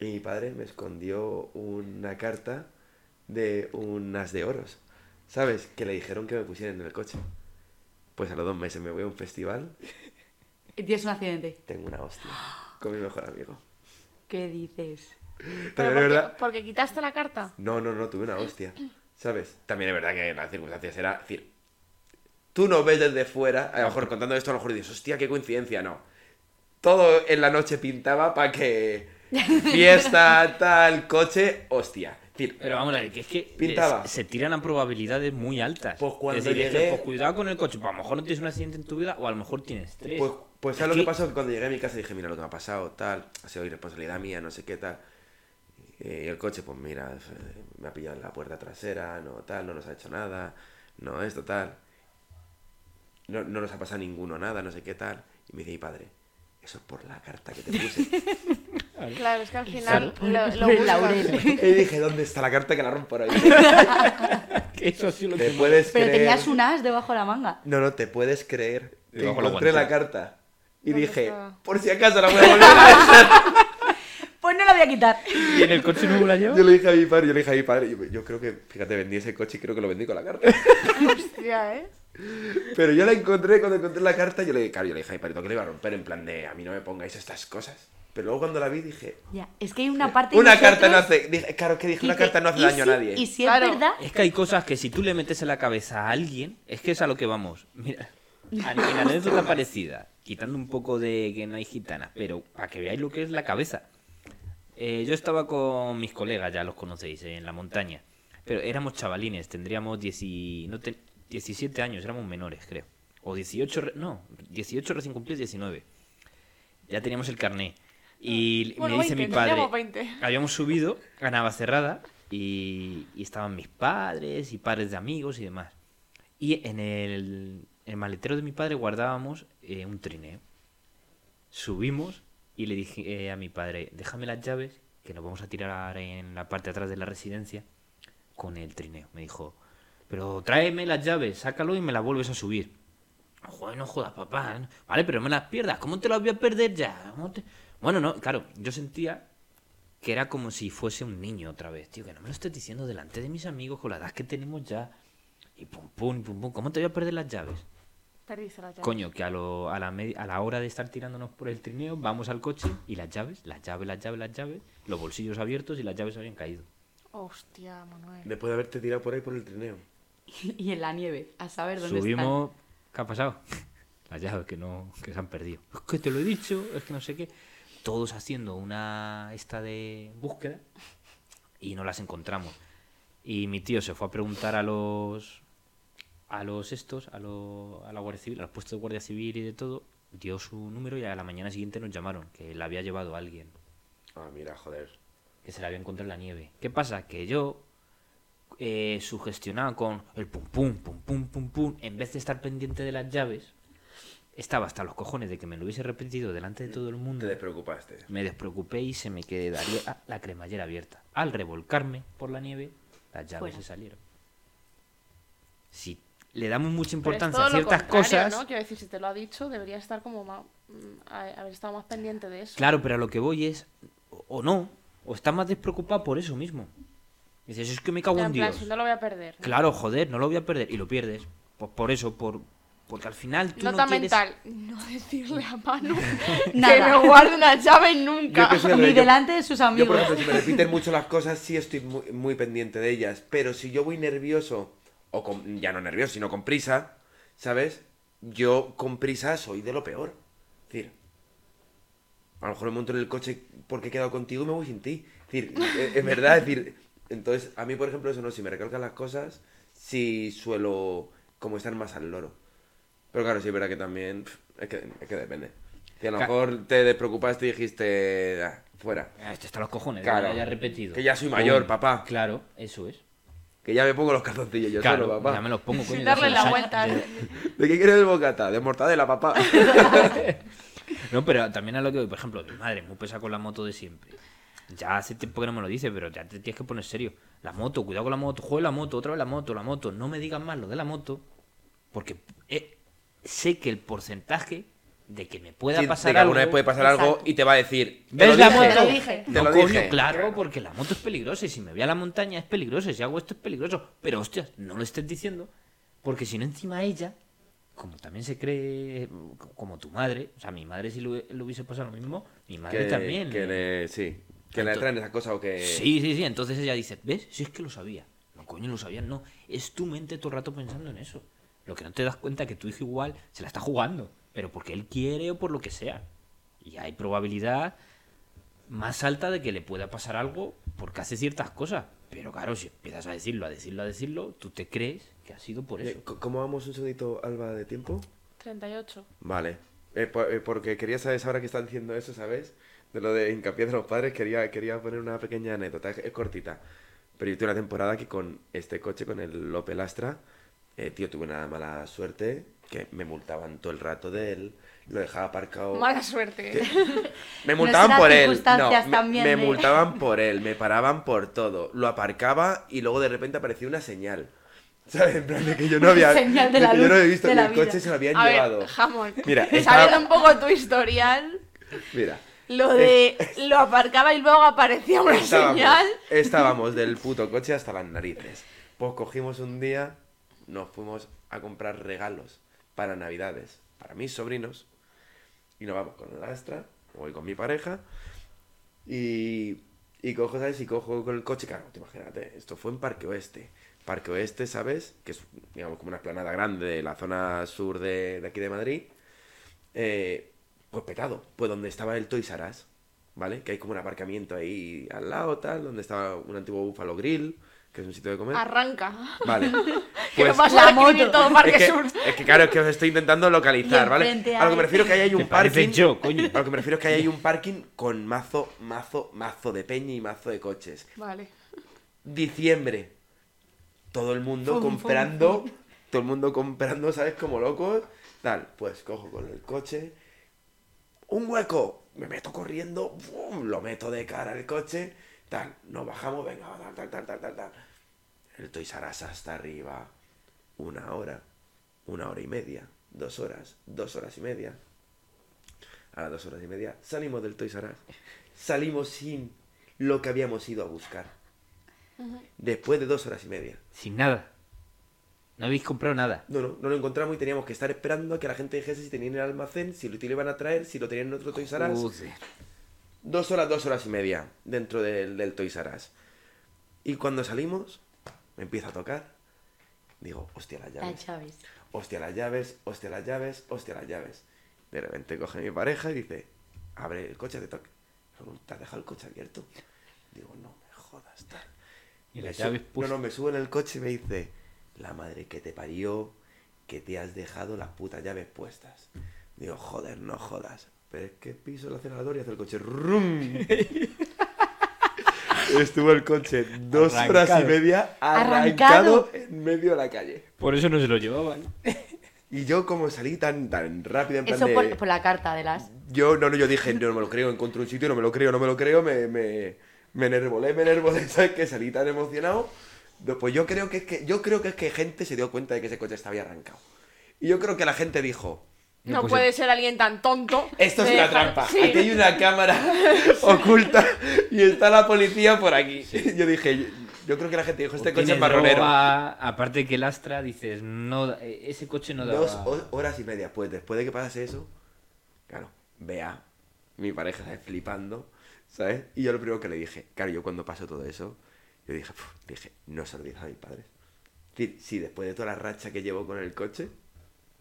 Y mi padre me escondió una carta de unas de oros, ¿sabes? Que le dijeron que me pusieran en el coche. Pues a los dos meses me voy a un festival, Y tienes un accidente. tengo una hostia con mi mejor amigo. ¿Qué dices? Pero También porque, verdad. porque quitaste la carta. No, no, no, tuve una hostia. ¿Sabes? También es verdad que las circunstancias era. decir, tú no ves desde fuera, a lo mejor contando esto, a lo mejor dices, hostia, qué coincidencia, no. Todo en la noche pintaba para que fiesta, tal, coche, hostia. Pero vamos a ver, que es que Pintaba. se, tiran a probabilidades muy altas. Pues cuando es decir, es que, llegué- pues cuidado con el coche, pues a lo mejor no tienes un accidente en tu vida o a lo mejor tienes tres. pues, pues Es ¿sabes lo que pasó? Que cuando llegué a mi casa dije, mira lo que me ha pasado, tal, ha sido irresponsabilidad mía, no sé qué tal. Y el coche, pues mira, eh, me ha pillado en la puerta trasera, no tal, no nos ha hecho nada, no esto, tal. No, no nos ha pasado ninguno nada, no sé qué tal. Y me dice mi padre, eso es por la carta que te puse. Claro, es que al final lo, lo el buscas. laurel. y dije, ¿dónde está la carta que la rompo que eso sido lo ¿Te puedes Pero creer? tenías un as debajo de la manga. No, no, te puedes creer que Debajo la encontré la guantera. carta. Y ¿Dónde dije, estaba? por si acaso la voy a volver a leer. Pues no la voy a quitar. ¿Y en el coche no la lleva? Yo le dije a mi padre, yo le dije a mi padre, yo, yo creo que, fíjate, vendí ese coche y creo que lo vendí con la carta. Hostia, ¿eh? Pero yo la encontré, cuando encontré la carta, yo le dije, claro, yo le dije a mi padre, que le iba a romper en plan de, a mí no me pongáis estas cosas. Pero luego cuando la vi dije, Ya, es que hay una parte una nosotros carta no hace, dije, claro que dije, una carta no hace "¿Y daño si- a nadie. Y si Claro. es verdad, Es que hay cosas que si tú le metes en la cabeza a alguien, es que es a lo que vamos. Mira, en anécdota parecida, quitando un poco de que no hay gitanas, pero para que veáis lo que es la cabeza. Eh, yo estaba con mis colegas, ya los conocéis, eh, en la montaña. Pero éramos chavalines, tendríamos 10 no te- 17 años, éramos menores, creo. O 18, re- no, 18 recién cumplidos, 19. Ya teníamos el carné. Y Bueno, me dice 20, mi padre, tendríamos 20. habíamos subido a Navacerrada y, y estaban mis padres y padres de amigos y demás. Y en el, en el maletero de mi padre guardábamos eh, un trineo. Subimos y le dije eh, a mi padre, déjame las llaves que nos vamos a tirar en la parte de atrás de la residencia con el trineo. Me dijo, pero tráeme las llaves, sácalo y me las vuelves a subir. Joder, no jodas, papá. ¿eh? Vale, pero me las pierdas. ¿Cómo te las voy a perder ya? ¿Cómo te- Bueno, no, claro, yo sentía que era como si fuese un niño otra vez, tío, que no me lo estés diciendo delante de mis amigos con la edad que tenemos ya. Y pum, pum, pum, pum. ¿Cómo te voy a perder las llaves? Perdiste. Coño, que a, lo- a, la a la hora de estar tirándonos por el trineo, vamos al coche y las llaves, las llaves, las llaves, las llaves, los bolsillos abiertos y las llaves habían caído. Hostia, Manuel. Después de haberte tirado por ahí por el trineo. Y en la nieve, a saber dónde Subimos. ¿Qué ha pasado? Las llaves que no que se han perdido. Es que te lo he dicho, es que no sé qué. Todos haciendo una esta de búsqueda y no las encontramos. Y mi tío se fue a preguntar a los a los estos, a, lo- a la Guardia Civil, al puesto de Guardia Civil y de todo, dio su número y a la mañana siguiente nos llamaron que la había llevado alguien, Ah, mira, joder. que se la había encontrado en la nieve. ¿Qué pasa? Que yo eh, sugestionado con el pum pum pum pum pum pum, en vez de estar pendiente de las llaves, estaba hasta los cojones de que me lo hubiese repetido delante de todo el Te mundo. despreocupaste. Me despreocupé y se me quedaría la cremallera abierta. Al revolcarme por la nieve, las llaves Fuera. se salieron. Si le damos mucha importancia a ciertas cosas, ¿no? Quiero decir, si te lo ha dicho, debería estar como más. mm, haber estado más pendiente de eso. claro, pero a lo que voy es, o- no, o estás más despreocupado por eso mismo. Dices, es que me cago en en plan, Dios. si no lo voy a perder. ¿no? Claro, joder, no lo voy a perder. Y lo pierdes. Pues por eso, por porque al final tú Nota no quieres... mental. No decirle a Manu que me guarde una llave nunca. Yo Ni yo- delante de sus Yo, amigos. por ejemplo, si me repiten mucho las cosas, sí estoy muy, muy pendiente de ellas. Pero si yo voy nervioso, o con, ya no nervioso, sino con prisa, ¿sabes? Yo con prisa soy de lo peor. Es decir, a lo mejor me monto en el coche porque he quedado contigo y me voy sin ti. Es decir, es verdad, es decir, entonces a mí, por ejemplo, eso no, si me recalcan las cosas, sí suelo como estar más al loro. Pero claro, sí es verdad que también, es que, es que depende. Si a lo mejor te despreocupaste y dijiste, "Ah, fuera. Ah, este está a los cojones, Claro. ya, ya he repetido. Que ya soy mayor, papá. Claro, eso es. Que ya me pongo los calzoncillos yo claro, solo, papá. ya me los pongo, coño. Sin darle la vuelta. ¿De qué quieres el bocata? De mortadela, papá. No, pero también a lo que voy, por ejemplo, mi madre muy pesa con la moto de siempre. Ya hace tiempo que no me lo dice, pero ya te tienes que poner serio. La moto, cuidado con la moto, juega la moto, otra vez la moto, la moto. No me digas más lo de la moto, porque eh, sé que el porcentaje de que me pueda Sí, de pasar que algo... alguna vez puede pasar algo y te va a decir. "Te ¿Ves lo la dije". moto? Te lo dije. Te no, lo coño, dije. claro, porque la moto es peligrosa y si me voy a la montaña es peligroso, y si hago esto es peligroso. Pero, hostias, no lo estés diciendo, porque si no encima ella, como también se cree, como tu madre, o sea, mi madre si le, le hubiese pasado lo mismo, mi madre Que, también. que eh. le, sí. Que le traen esas cosas o que. Sí, sí, sí, entonces ella dice, ¿ves? Si es que lo sabía. No, coño, lo sabía, no. Es tu mente todo el rato pensando en eso. Lo que no te das cuenta es que tu hijo igual se la está jugando, pero porque él quiere o por lo que sea. Y hay probabilidad más alta de que le pueda pasar algo porque hace ciertas cosas. Pero claro, si empiezas a decirlo, a decirlo, a decirlo, tú te crees que ha sido por Eh, eso. ¿Cómo vamos un segundito, Alba, de tiempo? 38. Vale. Eh, eh, porque quería saber, ahora que están diciendo eso, ¿sabes? De lo de hincapié de los padres, quería, quería poner una pequeña anécdota, es, cortita. Pero yo tuve una temporada que con este coche, con el Opel Astra, eh, tío, tuve una mala suerte, que me multaban todo el rato de él, lo dejaba aparcado... Mala suerte. Me multaban por él. No, me, también me de- multaban por él, me paraban por todo. Lo aparcaba y luego de repente aparecía una señal. ¿Sabes? En plan de que yo no había. Señal de la que yo no luz había visto de que la el coche vida. se lo habían A llevado. ver, jamón. Mira, Sabiendo estaba- un poco tu historial, Mira. Lo de lo aparcaba y luego aparecía una Estábamos, señal. estábamos del puto coche hasta las narices. Pues cogimos un día, nos fuimos a comprar regalos para Navidades, para mis sobrinos, y nos vamos con el Astra, voy con mi pareja, y, y cojo, ¿sabes? Y cojo con el coche, claro, te imagínate, esto fue en Parque Oeste. Parque Oeste, ¿sabes? Que es, digamos, como una esplanada grande de la zona sur de, de aquí de Madrid. Eh, pues petado, pues donde estaba el Toys R Us, ¿vale? Que hay como un aparcamiento ahí al lado, tal, donde estaba un antiguo Buffalo Grill, que es un sitio de comer. Arranca. Vale. Que Pues, no pasa la moto. todo Parque es, que, Sur. es que claro, es que os estoy intentando localizar, ¿vale? A lo que me refiero que ahí hay un parking. yo, coño. A lo que me refiero es que ahí hay un parking con mazo, mazo, mazo de peña y mazo de coches. Vale. Diciembre. Todo el mundo Fum, fum, comprando. Todo el mundo comprando, ¿sabes? Como locos. Tal. Pues cojo con el coche. Un hueco. me meto corriendo, ¡fum! lo meto de cara al coche, tal, nos bajamos, venga, tal, tal, tal, tal, tal, tal. El Toys R Us hasta arriba, una hora, una hora y media, dos horas, dos horas y media. A las dos horas y media salimos del Toys R Us. Salimos sin lo que habíamos ido a buscar. Después de dos horas y media. Sin nada. No habéis comprado nada. No, no, no lo encontramos y teníamos que estar esperando a que la gente dijese si tenían el almacén, si lo iban a traer, si lo tenían en otro Toys R Us. Dos horas, dos horas y media dentro del, del Toys R Us. Y cuando salimos, me empieza a tocar. Digo, hostia, las La llaves. Chávez. Hostia, las llaves, hostia, las llaves, hostia, las llaves. De repente coge mi pareja y dice, abre el coche, te toque. ¿Te has dejado el coche abierto? Digo, no me jodas, tal. Y Me las llaves No, no, me subo en el coche y me dice, la madre que te parió, que te has dejado las putas llaves puestas. Digo, joder, no jodas. Pero es que piso el acelerador y hace el coche ¡rum! Estuvo el coche dos horas Arrancado. y media arrancado, Arrancado. en medio de la calle. Por eso no se lo llevaban. Y yo como salí tan, tan rápido en plan Eso de... por, por la carta de las... Yo no, no, yo dije, no, no me lo creo, encuentro un sitio, no me lo creo, no me lo creo, me, me, me enervolé, me enervolé, ¿sabes? Que salí tan emocionado. Pues yo creo que es que, yo creo que es que gente se dio cuenta de que ese coche estaba arrancado. Y yo creo que la gente dijo, No pues puede ser alguien tan tonto. esto es una dejar- trampa, Sí. aquí hay una cámara oculta y está la policía por aquí. Yo dije, yo, creo que la gente dijo, este O coche es marronero. droga, aparte que lastra, dices, no, eh, ese coche no da. Dos ho- horas y media, pues después de que pasase eso, claro, vea, mi pareja está flipando, ¿sabes? Y yo lo primero que le dije, claro, yo cuando pasó todo eso, yo dije, dije, no se lo a mis padres. Es decir, sí, después de toda la racha que llevo con el coche,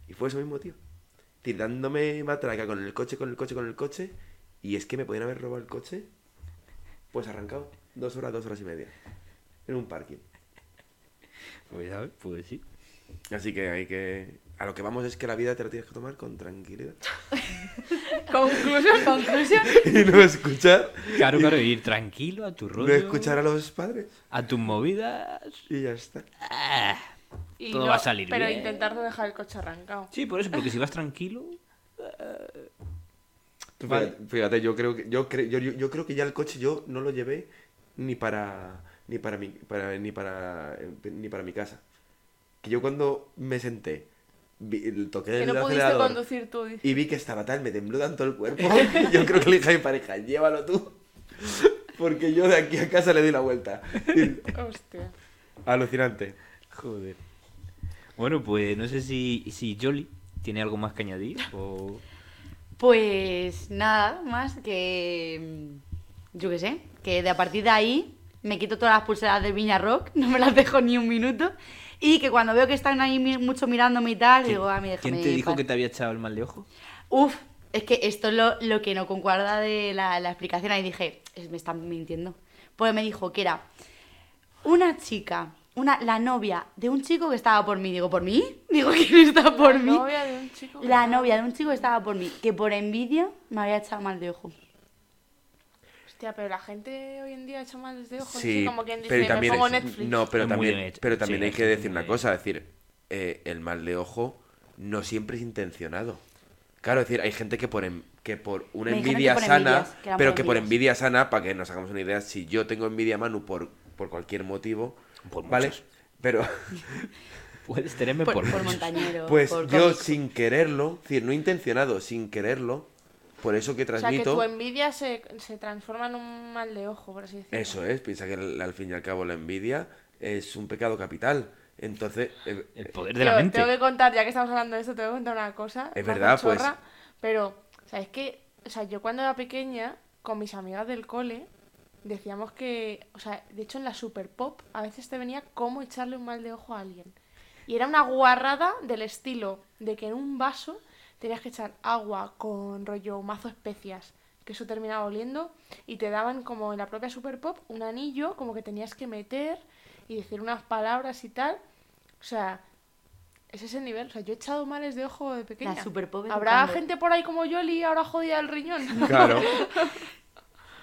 y fue eso mismo, tío. Es decir, dándome matraca con el coche, con el coche, con el coche, y es que me podían haber robado el coche, pues arrancado, dos horas, dos horas y media, en un parking. Pues. Pues sí. Así que hay que... A lo que vamos es que la vida te la tienes que tomar con tranquilidad. Conclusión. Conclusión. y no escuchar Claro, claro, ir tranquilo a tu rollo. no escuchar a los padres A tus movidas. y ya está Ah. Y Todo no- va a salir Pero bien. intentar no dejar el coche arrancado. Sí, por eso, porque si vas tranquilo. Vale. fíjate, fíjate, yo creo que yo, cre- yo, yo, yo creo que ya el coche yo no lo llevé ni para ni para mi para, ni para eh, ni para mi casa que yo cuando me senté vi- toqué Que el no pudiste conducir tú. dices. y vi que estaba tal me tembló tanto el cuerpo yo creo que le dije a mi pareja llévalo tú porque yo de aquí a casa le doy la vuelta Hostia. alucinante Joder. Bueno, pues no sé si, si Jolly tiene algo más que añadir o... Pues nada más que. mm, Yo qué sé. Que de a partir de ahí me quito todas las pulseras de Viña Rock, no me las dejo ni un minuto. Y que cuando veo que están ahí mucho mirándome y tal, digo, a mí déjame. ¿Quién te dijo paz". que te había echado el mal de ojo? Uf, es que esto es lo, lo que no concuerda de la, la explicación. Ahí dije, "Es- me están mintiendo. Pues me dijo que era una chica, una, la novia de un chico que estaba por mí. Digo, ¿por mí? Digo, ¿quién está por La mí? novia de un chico que La estaba- novia de un chico que estaba por mí, que por envidia me había echado mal de ojo. Hostia, pero la gente hoy en día echa mal desde ojos. Sí, así como quien dice, pero me también pongo Netflix. No, pero Es también, pero también Sí, hay que decir una cosa, es decir, eh, el mal de ojo no siempre es intencionado. Claro, es decir, hay gente que por, en- que por una Me envidia que por sana, envidias, que eran pero que por envidia sana, para que nos hagamos una idea, si yo tengo envidia a Manu por, por cualquier motivo, Por ¿vale? muchos. Pero Puedes tenerme Por, por, por montañero. pues por yo cómico. sin quererlo, es decir, no intencionado, sin quererlo, por eso que O sea, que transmito... tu envidia se, se transforma en un mal de ojo, por así decirlo. Eso es, piensa que al, al fin y al cabo la envidia es un pecado capital. Entonces, eh, El poder de la Tengo- mente. Tengo que contar, ya que estamos hablando de esto, tengo que contar una cosa. Es verdad, pues. Pero, ¿sabes qué? O sea, yo cuando era pequeña, con mis amigas del cole, decíamos que, o sea, de hecho en la Super Pop a veces te venía cómo echarle un mal de ojo a alguien. Y era una guarrada del estilo de que en un vaso tenías que echar agua con rollo mazo especias, que eso terminaba oliendo, y te daban como en la propia Super Pop un anillo como que tenías que meter y decir unas palabras y tal. O sea, es ese nivel. O sea, yo he echado males de ojo de pequeña. La Super Pop ¿Habrá gente por ahí como Yoli ahora jodida el riñón? claro.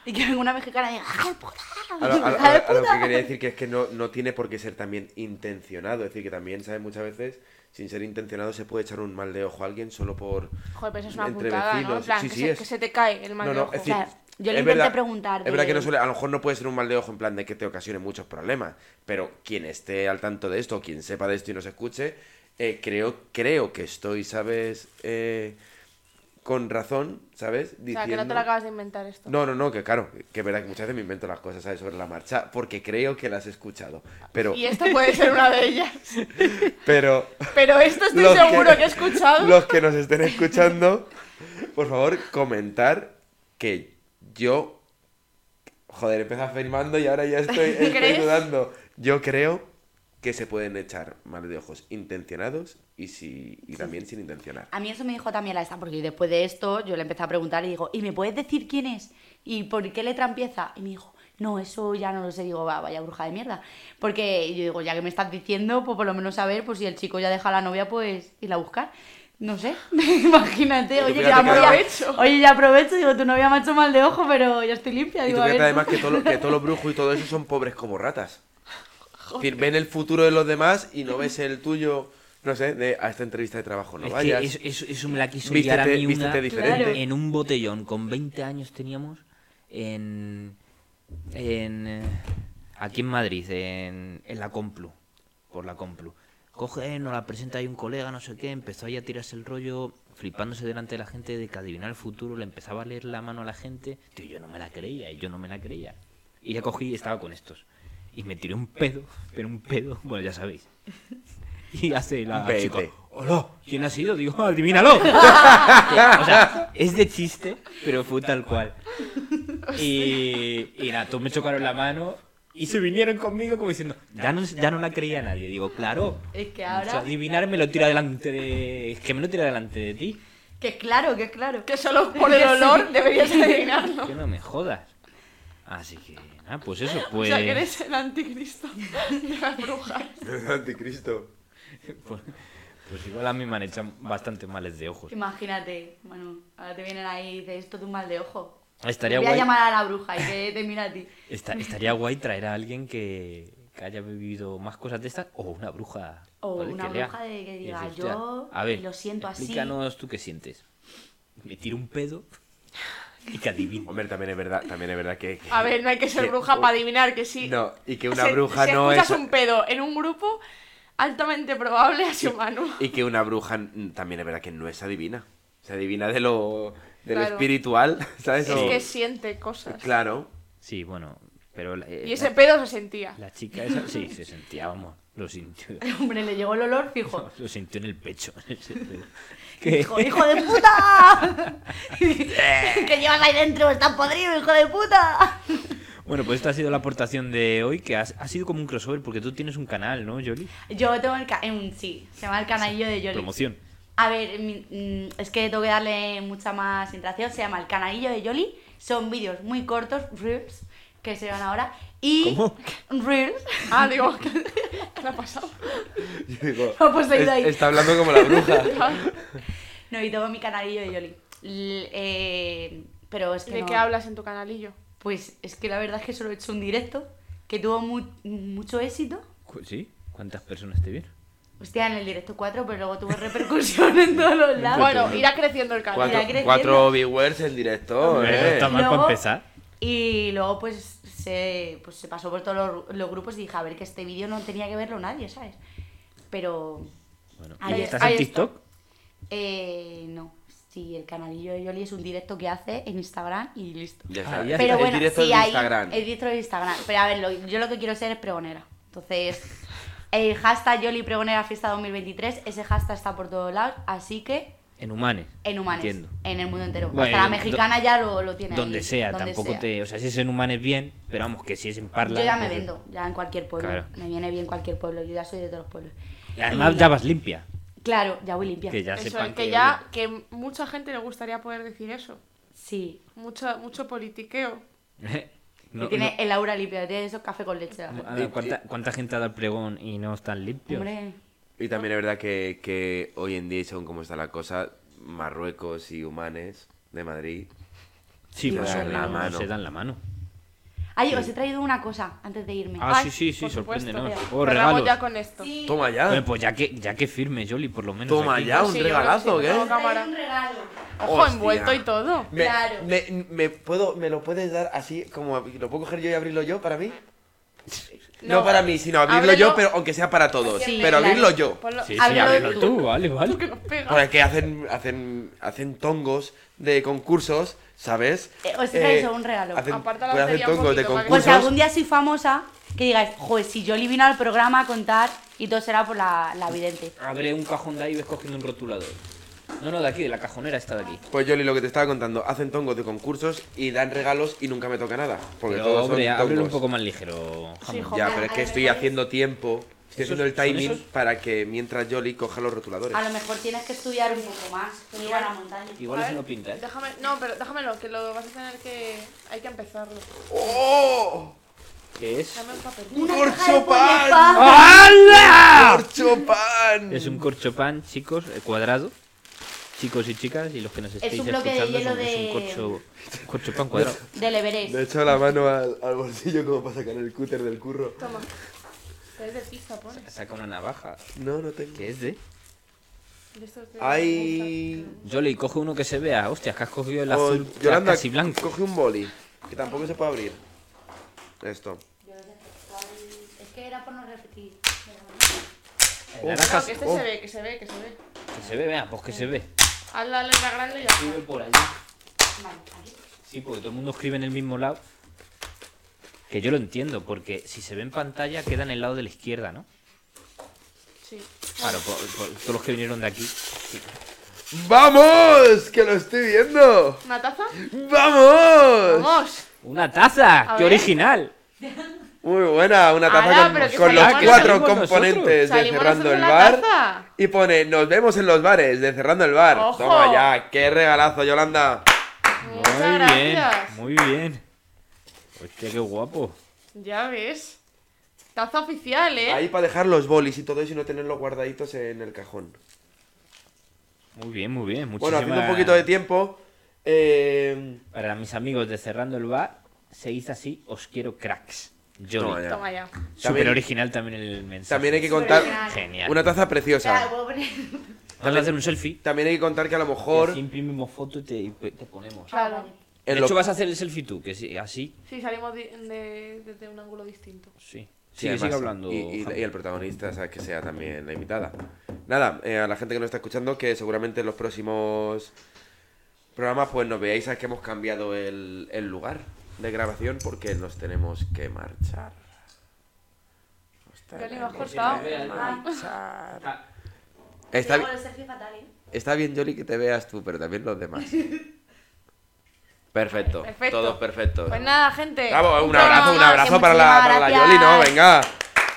Y que venga una mexicana y diga, ¡hija de puta! A lo, a lo- ¡Hija de a lo puta! que quería decir que es que no, no tiene por qué ser también intencionado. Es decir, que también, ¿sabes? Muchas veces, sin ser intencionado, se puede echar un mal de ojo a alguien solo por. Joder, pero eso es una Entre putada, ¿no? En plan, Sí, que, sí, se, es- que se te cae el mal No, de no, ojo. es decir, Claro, yo le intenté verdad- preguntar Es verdad de- que no suele, a lo mejor no puede ser un mal de ojo en plan de que te ocasione muchos problemas, pero quien esté al tanto de esto, quien sepa de esto y nos escuche, eh, creo, creo que estoy, ¿sabes? Eh, con razón, ¿sabes? o Diciendo... sea, que no te lo acabas de inventar esto. No, no, no, que claro, que es verdad que muchas veces me invento las cosas, ¿sabes? Sobre la marcha, porque creo que las he escuchado. Pero, Y esta puede ser una de ellas. pero Pero esto estoy que- seguro que he escuchado. los que nos estén escuchando, por favor, comentar que yo. Joder, empecé afirmando y ahora ya estoy, estoy dudando. Yo creo que se pueden echar mal de ojos intencionados y, si, y también sin intencionar. A mí eso me dijo también la esta, porque después de esto yo le empecé a preguntar y digo, ¿y me puedes decir quién es? ¿Y por qué letra empieza? Y me dijo, no, eso ya no lo sé. Digo, va, vaya bruja de mierda. Porque yo digo, ya que me estás diciendo, pues por lo menos saber, pues si el chico ya deja a la novia, pues irla a buscar. No sé, imagínate, oye, ya aprovecho. Oye, ya aprovecho, digo, tu novia me ha hecho mal de ojo, pero ya estoy limpia. Y Digo, tú a ver, además todo lo- que todos los brujos y todo eso son pobres como ratas. Es decir, ven el futuro de los demás y no ves el tuyo, no sé, de a esta entrevista de trabajo no es vayas. que eso, eso- eso me la quiso Vístete- a mí una diferente. en un botellón. Con 20 años teníamos en... en eh, aquí en Madrid, en, en la Complu. Por la Complu. Coge, nos la presenta ahí un colega, no sé qué, empezó ahí a tirarse el rollo, flipándose delante de la gente de que adivinar el futuro, le empezaba a leer la mano a la gente. Tío, yo no me la creía, y yo no me la creía. Y ya cogí y estaba con estos. Y me tiré un pedo, pero un pedo, bueno, ya sabéis. Y hace la chica, hola, ¿quién ha sido? Digo, adivínalo. o sea, es de chiste, pero fue tal cual. Y, y nada, todos me chocaron la mano y se vinieron conmigo como diciendo, ya no, ya no la creía nadie. Digo, claro. Es que o sea, ahora, adivinar me lo tira delante de... Es que me lo tira delante de ti. que claro, que claro. Que solo por el olor deberías adivinarlo. Que no me jodas. Así que, nada, pues eso, pues... O sea, que eres el anticristo de las brujas. Anticristo. pues, pues igual a mí me han hecho bastante males de ojos. Imagínate, bueno, ahora te vienen ahí y dices, esto es un mal de ojo. Estaría Voy a guay, llamar a la bruja y que te mira a ti. esta- estaría guay traer a alguien que, que haya vivido más cosas de estas o una bruja. O ¿vale? una que lea. bruja de que diga, decir, "Hostia, yo a ver, lo siento así". Explícanos tú qué sientes. Me tiro un pedo y que adivino. Hombre, también es verdad, también es verdad que... que- A ver, no hay que ser que- bruja para adivinar que sí. No, y que una bruja no es... un pedo en un grupo, altamente probable sido Manu. Y que una bruja también es verdad que no es adivina. Se adivina de lo, de lo Claro. espiritual, ¿sabes? Es O- que siente cosas. Claro. Sí, bueno, pero la, eh, Y ese la- pedo se sentía. la chica esa sí se sentía, vamos, lo sintió. Hombre, le llegó el olor fijo. Lo sintió en el pecho. Que- ¡Hijo, hijo de puta! ¿Qué llevas ahí dentro? ¡Estás podrido, hijo de puta! Bueno, pues esta ha sido la aportación de hoy, que ha, ha sido como un crossover, porque tú tienes un canal, ¿no, Jolly? Yo tengo el... ca- em, sí, se llama el canalillo de Yoli. Promoción. A ver, mm, es que tengo que darle mucha más interacción. Se llama el canalillo de Yoli. Son vídeos muy cortos, reels, que se van ahora. Y... ¿Cómo? Reels. Ah, digo, ¿qué, qué le ha pasado? Yo digo, No, pues es- ahí. está hablando como la bruja. No, y tengo mi canalillo de Yoli. L- eh, pero es que ¿De no- qué hablas en tu canalillo? Pues es que la verdad es que solo he hecho un directo que tuvo mu- mucho éxito. ¿Sí? ¿Cuántas personas te vieron? Hostia, en el directo 4, pero luego tuvo repercusión en todos los lados. Bueno, irá creciendo el canal. Cuatro, cuatro viewers en directo, ¿eh? está mal Luego- para empezar. Y luego pues se, pues se pasó por todos los, los grupos y dije, a ver, que este vídeo no tenía que verlo nadie, ¿sabes? Pero... Bueno, Ahí ¿y está, estás ahí en está. TikTok? Eh, no. Sí, el canalillo de Yoli es un directo que hace en Instagram y listo. Ya está. Ah, ya Pero el bueno, directo sí, de hay Instagram. el directo de Instagram. Pero a ver, lo- yo lo que quiero ser es pregonera. Entonces, el hashtag Yoli Pregonera Fiesta 2023, ese hashtag está por todos lados, así que En Humanes. en Humanes, Entiendo. en el mundo entero. Bueno, Hasta la mexicana ya lo, lo tiene Donde ahí, sea, donde tampoco sea. te. O sea, si es en Humanes bien, pero vamos, que si es en Parla. Yo ya me vendo, ya en cualquier pueblo. Claro. Me viene bien cualquier pueblo, yo ya soy de todos los pueblos. Y además ya vas limpia. Claro, ya voy limpia. Que ya Eso, sepan que ya, que mucha gente le gustaría poder decir eso. Sí. Mucho, mucho politiqueo. No- y tiene el aura limpia, tiene eso café con leche. no- a ver, ¿cuánta, cuánta gente ha dado el pregón y no están limpios? Hombre, Y también es verdad que, que hoy en día, según cómo está la cosa, Marruecos y Humanes de Madrid Sí, Se o dan la mano. se dan la mano. Ay, os he traído una cosa antes de irme. Ah, Ay, sí, sí, sí, sorpréndenos. Oh, regalos. ya con esto. Sí. Toma ya. Bueno, pues ya que, ya que firme, Jolly, por lo menos. Toma aquí. ya, un Sí, regalazo, sí, ¿qué? un regalo. Ojo, Hostia. envuelto y todo. Me, Claro. me, me puedo, ¿Me lo puedes dar así, como lo puedo coger yo y abrirlo yo para mí? No, No, para mí, sino abrirlo ábrelo. yo, pero aunque sea para todos. Sí, pero claro. abrirlo yo. Ponlo- Sí, sí, ábrelo tú. vale, vale. Porque hacen, hacen, hacen tongos de concursos, ¿sabes? Eh, os he traído un regalo. Hacen, Aparta la pues hacen batería un tongos de poquito, si concursos. algún día soy famosa, que digáis, joder, si Jolly vino al programa a contar y todo será por la, la vidente. Abre un cajón de ahí y ves cogiendo un rotulador. No, no, de aquí, de la cajonera esta de aquí. Pues Yoli, lo que te estaba contando, hacen tongos de concursos y dan regalos y nunca me toca nada. Porque Pero, todos hombre, son ábrelo un tongos. poco más ligero, Sí, jo- Ya, pero es que estoy haciendo tiempo. Estoy haciendo el ¿Son timing esos? para que mientras Yoli coja los rotuladores. A lo mejor tienes que estudiar un poco más, que ir a la montaña. Igual A eso ver, no pinta, ¿eh? Déjame, no, pero déjamelo, que lo vas a tener que. Hay que empezarlo. ¡Oh! ¿Qué es? Dame un papel. Una ¡Corcho caja de pan! Polepa. ¡Hala! ¡Corcho pan! Es un corchopan, chicos, eh, cuadrado. Chicos y chicas, y los que nos estéis un bloque de escuchando, hielo es un- es de- un corcho, un corchopan cuadrado. Del Everest. Le he echado la mano al, al bolsillo como para sacar el cúter del curro. Toma. Es de pizza, pone. Saca una navaja. No, no tengo. ¿Qué es de? De de- Hay... Jolly, coge uno que se vea. Hostia, que has cogido el Oh, azul Yolanda, casi blanco. coge un boli, que tampoco se puede abrir. Esto. Es que era por no repetir. No, que este Oh. se ve, que se ve, que se ve. que se ve, vea, pues que se ve. Haz la letra grande y ya. Escribe por allí. Vale, aquí. Sí, porque todo el mundo escribe en el mismo lado. Que yo lo entiendo, porque si se ve en pantalla queda en el lado de la izquierda, ¿no? Sí. Claro, por, por todos los que vinieron de aquí. ¡Vamos! ¡Que lo estoy viendo! ¿Una taza? ¡Vamos! ¡Vamos! ¡Una taza! A ¡Qué ver. original! Muy buena, una taza Ala, con, los cuatro componentes de Cerrando el Bar. taza. Y pone, nos vemos en los bares de Cerrando el Bar. ¡Ojo! Toma ya, qué regalazo, Yolanda. Muchas muy bien, muy bien. Hostia, qué guapo. Ya ves. Taza oficial, ¿eh? Ahí para dejar los bolis y todo eso y no tenerlos guardaditos en el cajón. Muy bien, muy bien. Bueno, haciendo un Muchísimas- poquito de tiempo. eh, Para mis amigos de Cerrando el Bar, se dice así, os quiero cracks. Jolly. Toma ya. Toma ya. Súper También- original también el mensaje. También hay que contar. Genial. una taza preciosa. a hacer un selfie. También hay que contar que a lo mejor así imprimimos foto y te, y te ponemos. Claro. en de lo- hecho, vas a hacer el selfie tú, que sí, así. Sí, salimos de- de- desde un ángulo distinto. Sí. Sí, Sigue, además, sigue hablando. Y, y- Javi. y el protagonista, ¿sabes? Que sea también la invitada. Nada, eh, a la gente que nos está escuchando, que seguramente en los próximos programas, pues nos veáis, sabes que hemos cambiado el, el lugar de grabación porque nos tenemos que marchar. Nos tenemos cortado. que marchar. Está, Hago bi- el selfie fatal, ¿eh? está bien, Jolly, que te veas tú, pero también los demás. Perfecto, Perfecto. todos perfectos. Pues nada, gente. Bravo, un abrazo, un para la, para la. Yoli, ¿no? Venga,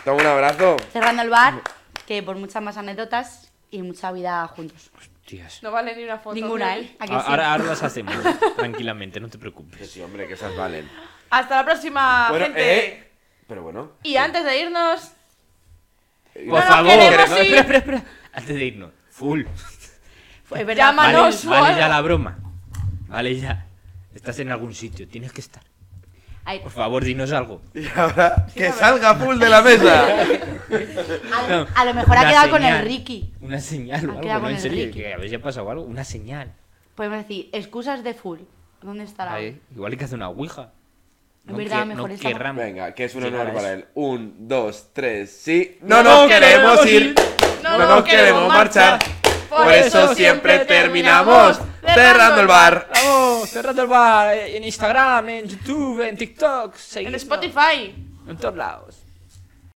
toma un abrazo. Cerrando el bar, que por muchas más anécdotas y mucha vida juntos. Hostias. No vale ni una foto. Ninguna. ¿eh? ¿A que A- sí? Ahora, ahora las hacemos, tranquilamente, no te Que preocupes. sí, hombre, que esas valen. Hasta la próxima, Bueno, gente. eh, pero bueno. Y antes de irnos, Por nos favor, queremos no, ir. espera, espera, espera. Antes de irnos, full. Fue verdad. Vale, o vale algo. ya la broma. Vale ya. Estás en algún sitio, tienes que estar. Ay, Por favor, dinos algo. Y ahora, que salga full de la mesa. a, No, a lo mejor ha quedado con el. Ricky. Una señal o Ha algo, ¿no? En serio, Ricky. que a ver si ha pasado algo. Una señal. Podemos decir, excusas de full. ¿Dónde estará? Ahí, igual hay que hacer una ouija. Es verdad, que- mejor no esta- querramos. Venga, que es un honor para él. Un, dos, tres, sí. No, nos queremos ir. no, No nos queremos marchar. Por eso siempre terminamos cerrando el bar. Vamos, cerrando el bar. En Instagram, en YouTube, en TikTok. En. Spotify. En todos lados.